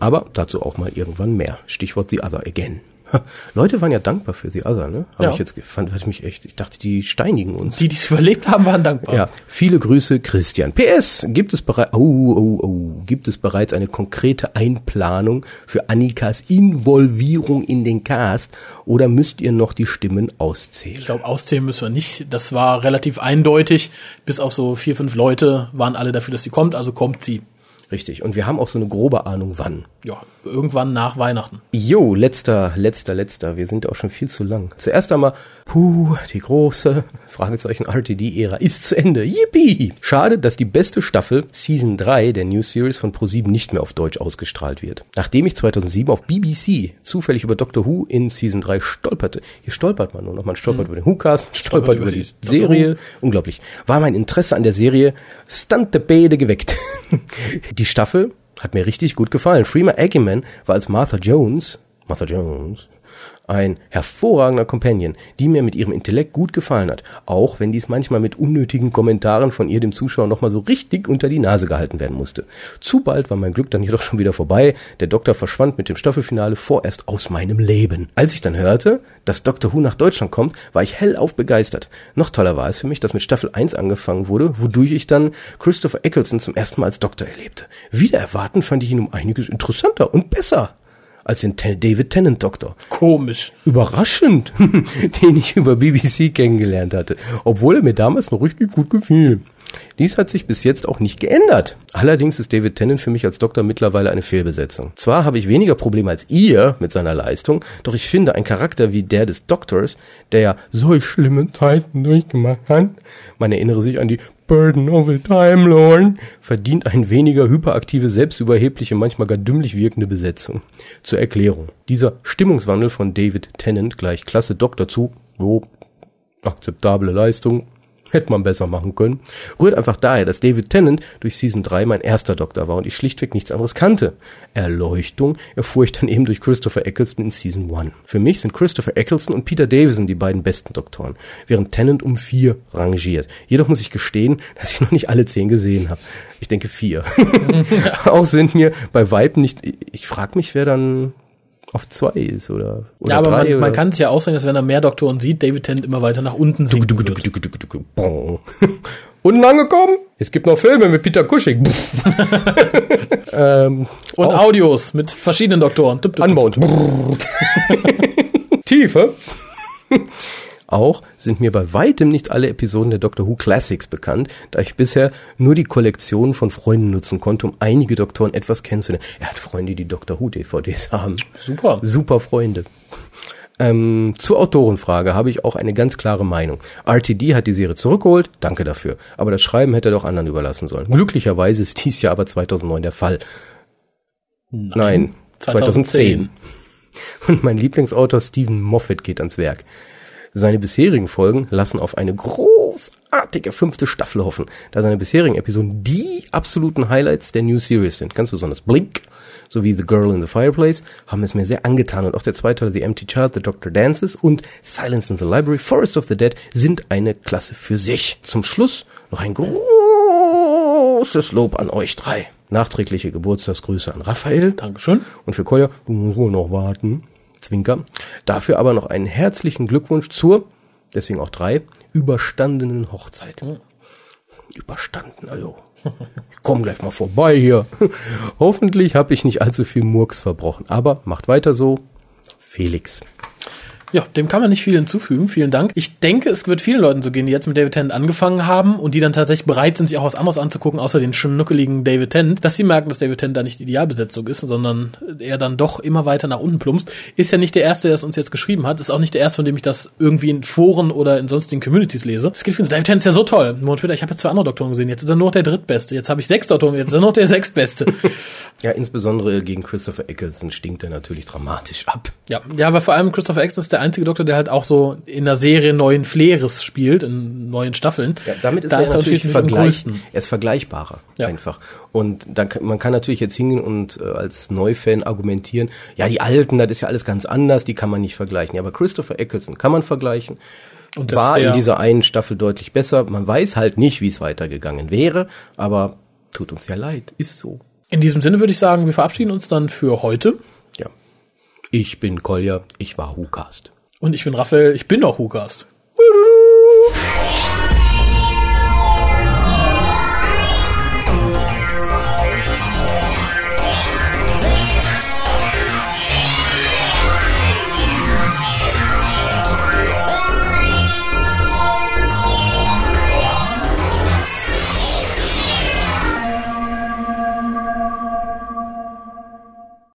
Aber dazu auch mal irgendwann mehr. Stichwort The Other Again. (laughs) Leute waren ja dankbar für The Other, ne? Habe Ja. ich jetzt fand, hatte ich mich echt, ich dachte, die steinigen uns. Die, die es überlebt haben, waren dankbar. ja, viele Grüße, Christian. PS, gibt es bereits, oh, oh, oh, gibt es bereits eine konkrete Einplanung für Annikas Involvierung in den Cast oder müsst ihr noch die Stimmen auszählen? Ich glaube, auszählen müssen wir nicht. Das war relativ eindeutig. Bis auf so vier, fünf Leute waren alle dafür, dass sie kommt. Also kommt sie. Richtig. Und wir haben auch so eine grobe Ahnung, wann. Ja, irgendwann nach Weihnachten. Jo, letzter, letzter, letzter. Wir sind auch schon viel zu lang. Zuerst einmal, puh, die große Fragezeichen RTD-Ära ist zu Ende. Yippie! Schade, dass die beste Staffel, Season 3 der New Series von ProSieben nicht mehr auf Deutsch ausgestrahlt wird. Nachdem ich 2007 auf BBC zufällig über Doctor Who in Season 3 stolperte, hier stolpert man nur noch, man stolpert über den Who-Cast, man stolpert über die Doctor Serie, unglaublich, war mein Interesse an der Serie Stunt the Bede geweckt. (laughs) die Staffel hat mir richtig gut gefallen. Freema Agyeman war als Martha Jones, Martha Jones, ein hervorragender Companion, die mir mit ihrem Intellekt gut gefallen hat, auch wenn dies manchmal mit unnötigen Kommentaren von ihr dem Zuschauer nochmal so richtig unter die Nase gehalten werden musste. Zu bald war mein Glück dann jedoch schon wieder vorbei, der Doktor verschwand mit dem Staffelfinale vorerst aus meinem Leben. Als ich dann hörte, dass Doctor Who nach Deutschland kommt, war ich hellauf begeistert. Noch toller war es für mich, dass mit Staffel 1 angefangen wurde, wodurch ich dann Christopher Eccleston zum ersten Mal als Doktor erlebte. Wieder erwarten fand ich ihn um einiges interessanter und besser als den Te- David Tennant Doktor Komisch. überraschend, (laughs) den ich über BBC kennengelernt hatte, obwohl er mir damals noch richtig gut gefiel. Dies hat sich bis jetzt auch nicht geändert. Allerdings ist David Tennant für mich als Doktor mittlerweile eine Fehlbesetzung. Zwar habe ich weniger Probleme als ihr mit seiner Leistung, doch ich finde, ein Charakter wie der des Doktors, der ja solch schlimme Zeiten durchgemacht hat, man erinnere sich an die Burden of a Time Lord, verdient ein weniger hyperaktive, selbstüberhebliche, manchmal gar dümmlich wirkende Besetzung. Zur Erklärung. Dieser Stimmungswandel von David Tennant gleich klasse Doktor zu, so, akzeptable Leistung, hätte man besser machen können, rührt einfach daher, dass David Tennant durch Season 3 mein erster Doktor war und ich schlichtweg nichts anderes kannte. Erleuchtung erfuhr ich dann eben durch Christopher Eccleston in Season 1. Für mich sind Christopher Eccleston und Peter Davison die beiden besten Doktoren, während Tennant um vier rangiert. Jedoch muss ich gestehen, (laughs) dass ich noch nicht alle zehn gesehen habe. Ich denke vier. (laughs) Auch sind mir bei Weitem nicht, ich frage mich, wer dann auf zwei ist oder, oder Ja, aber drei man, oder man kann es ja ausrechnen, dass wenn er mehr Doktoren sieht, David Tennant immer weiter nach unten Bong. (laughs) Unten angekommen? Es gibt noch Filme mit Peter Cushing. (laughs) ähm, Und Audios mit verschiedenen Doktoren. Anmount. (laughs) Tiefe. Auch sind mir bei weitem nicht alle Episoden der Doctor Who Classics bekannt, da ich bisher nur die Kollektion von Freunden nutzen konnte, um einige Doktoren etwas kennenzulernen. Er hat Freunde, die Doctor Who DVDs haben. Super. Super Freunde. Ähm, zur Autorenfrage habe ich auch eine ganz klare Meinung. RTD hat die Serie zurückgeholt, danke dafür. Aber das Schreiben hätte er doch anderen überlassen sollen. Glücklicherweise ist dies ja aber 2009 der Fall. Nein, 2010. 2010. Und mein Lieblingsautor Stephen Moffat geht ans Werk. Seine bisherigen Folgen lassen auf eine großartige fünfte Staffel hoffen, da seine bisherigen Episoden die absoluten Highlights der New Series sind. Ganz besonders Blink sowie The Girl in the Fireplace haben es mir sehr angetan und auch der zweite Teil The Empty Child, The Doctor Dances und Silence in the Library, Forest of the Dead sind eine Klasse für sich. Zum Schluss noch ein großes Lob an euch drei. Nachträgliche Geburtstagsgrüße an Raphael. Dankeschön. Und für Kolja, du musst wohl noch warten. Zwinker. Dafür aber noch einen herzlichen Glückwunsch zur, deswegen auch drei, überstandenen Hochzeit. Überstanden, also. Ich komm gleich mal vorbei hier. (laughs) Hoffentlich habe ich nicht allzu viel Murks verbrochen. Aber macht weiter so. Felix. Ja, dem kann man nicht viel hinzufügen. Vielen Dank. Ich denke, es wird vielen Leuten so gehen, die jetzt mit David Tennant angefangen haben und die dann tatsächlich bereit sind, sich auch was anderes anzugucken, außer den schnuckeligen David Tennant, dass sie merken, dass David Tennant da nicht die Idealbesetzung ist, sondern er dann doch immer weiter nach unten plumpst. Ist ja nicht der Erste, der es uns jetzt geschrieben hat. Ist auch nicht der Erste, von dem ich das irgendwie in Foren oder in sonstigen Communities lese. Es geht für uns, David Tennant ist ja so toll. Monat später, ich habe jetzt zwei andere Doktoren gesehen. Jetzt ist er nur noch der Drittbeste. Jetzt habe ich sechs Doktoren, jetzt ist er nur noch der Sechstbeste. Ja, insbesondere gegen Christopher Eccleston stinkt er natürlich dramatisch ab. Ja, ja, aber vor allem Christopher Eccleston ist der einzige Doktor, der halt auch so in der Serie neuen Flares spielt, in neuen Staffeln. Ja, damit ist da er der natürlich vergleich, er ist vergleichbarer Ja. einfach. Und dann man kann natürlich jetzt hingehen und äh, als Neufan argumentieren, ja, die Alten, das ist ja alles ganz anders, die kann man nicht vergleichen. Ja, aber Christopher Eccleston kann man vergleichen. Und war ist in dieser einen Staffel deutlich besser. Man weiß halt nicht, wie es weitergegangen wäre, aber tut uns ja leid, ist so. In diesem Sinne würde ich sagen, wir verabschieden uns dann für heute. Ja. Ich bin Kolja, ich war Hukast. Und ich bin Raphael, ich bin auch Hugast.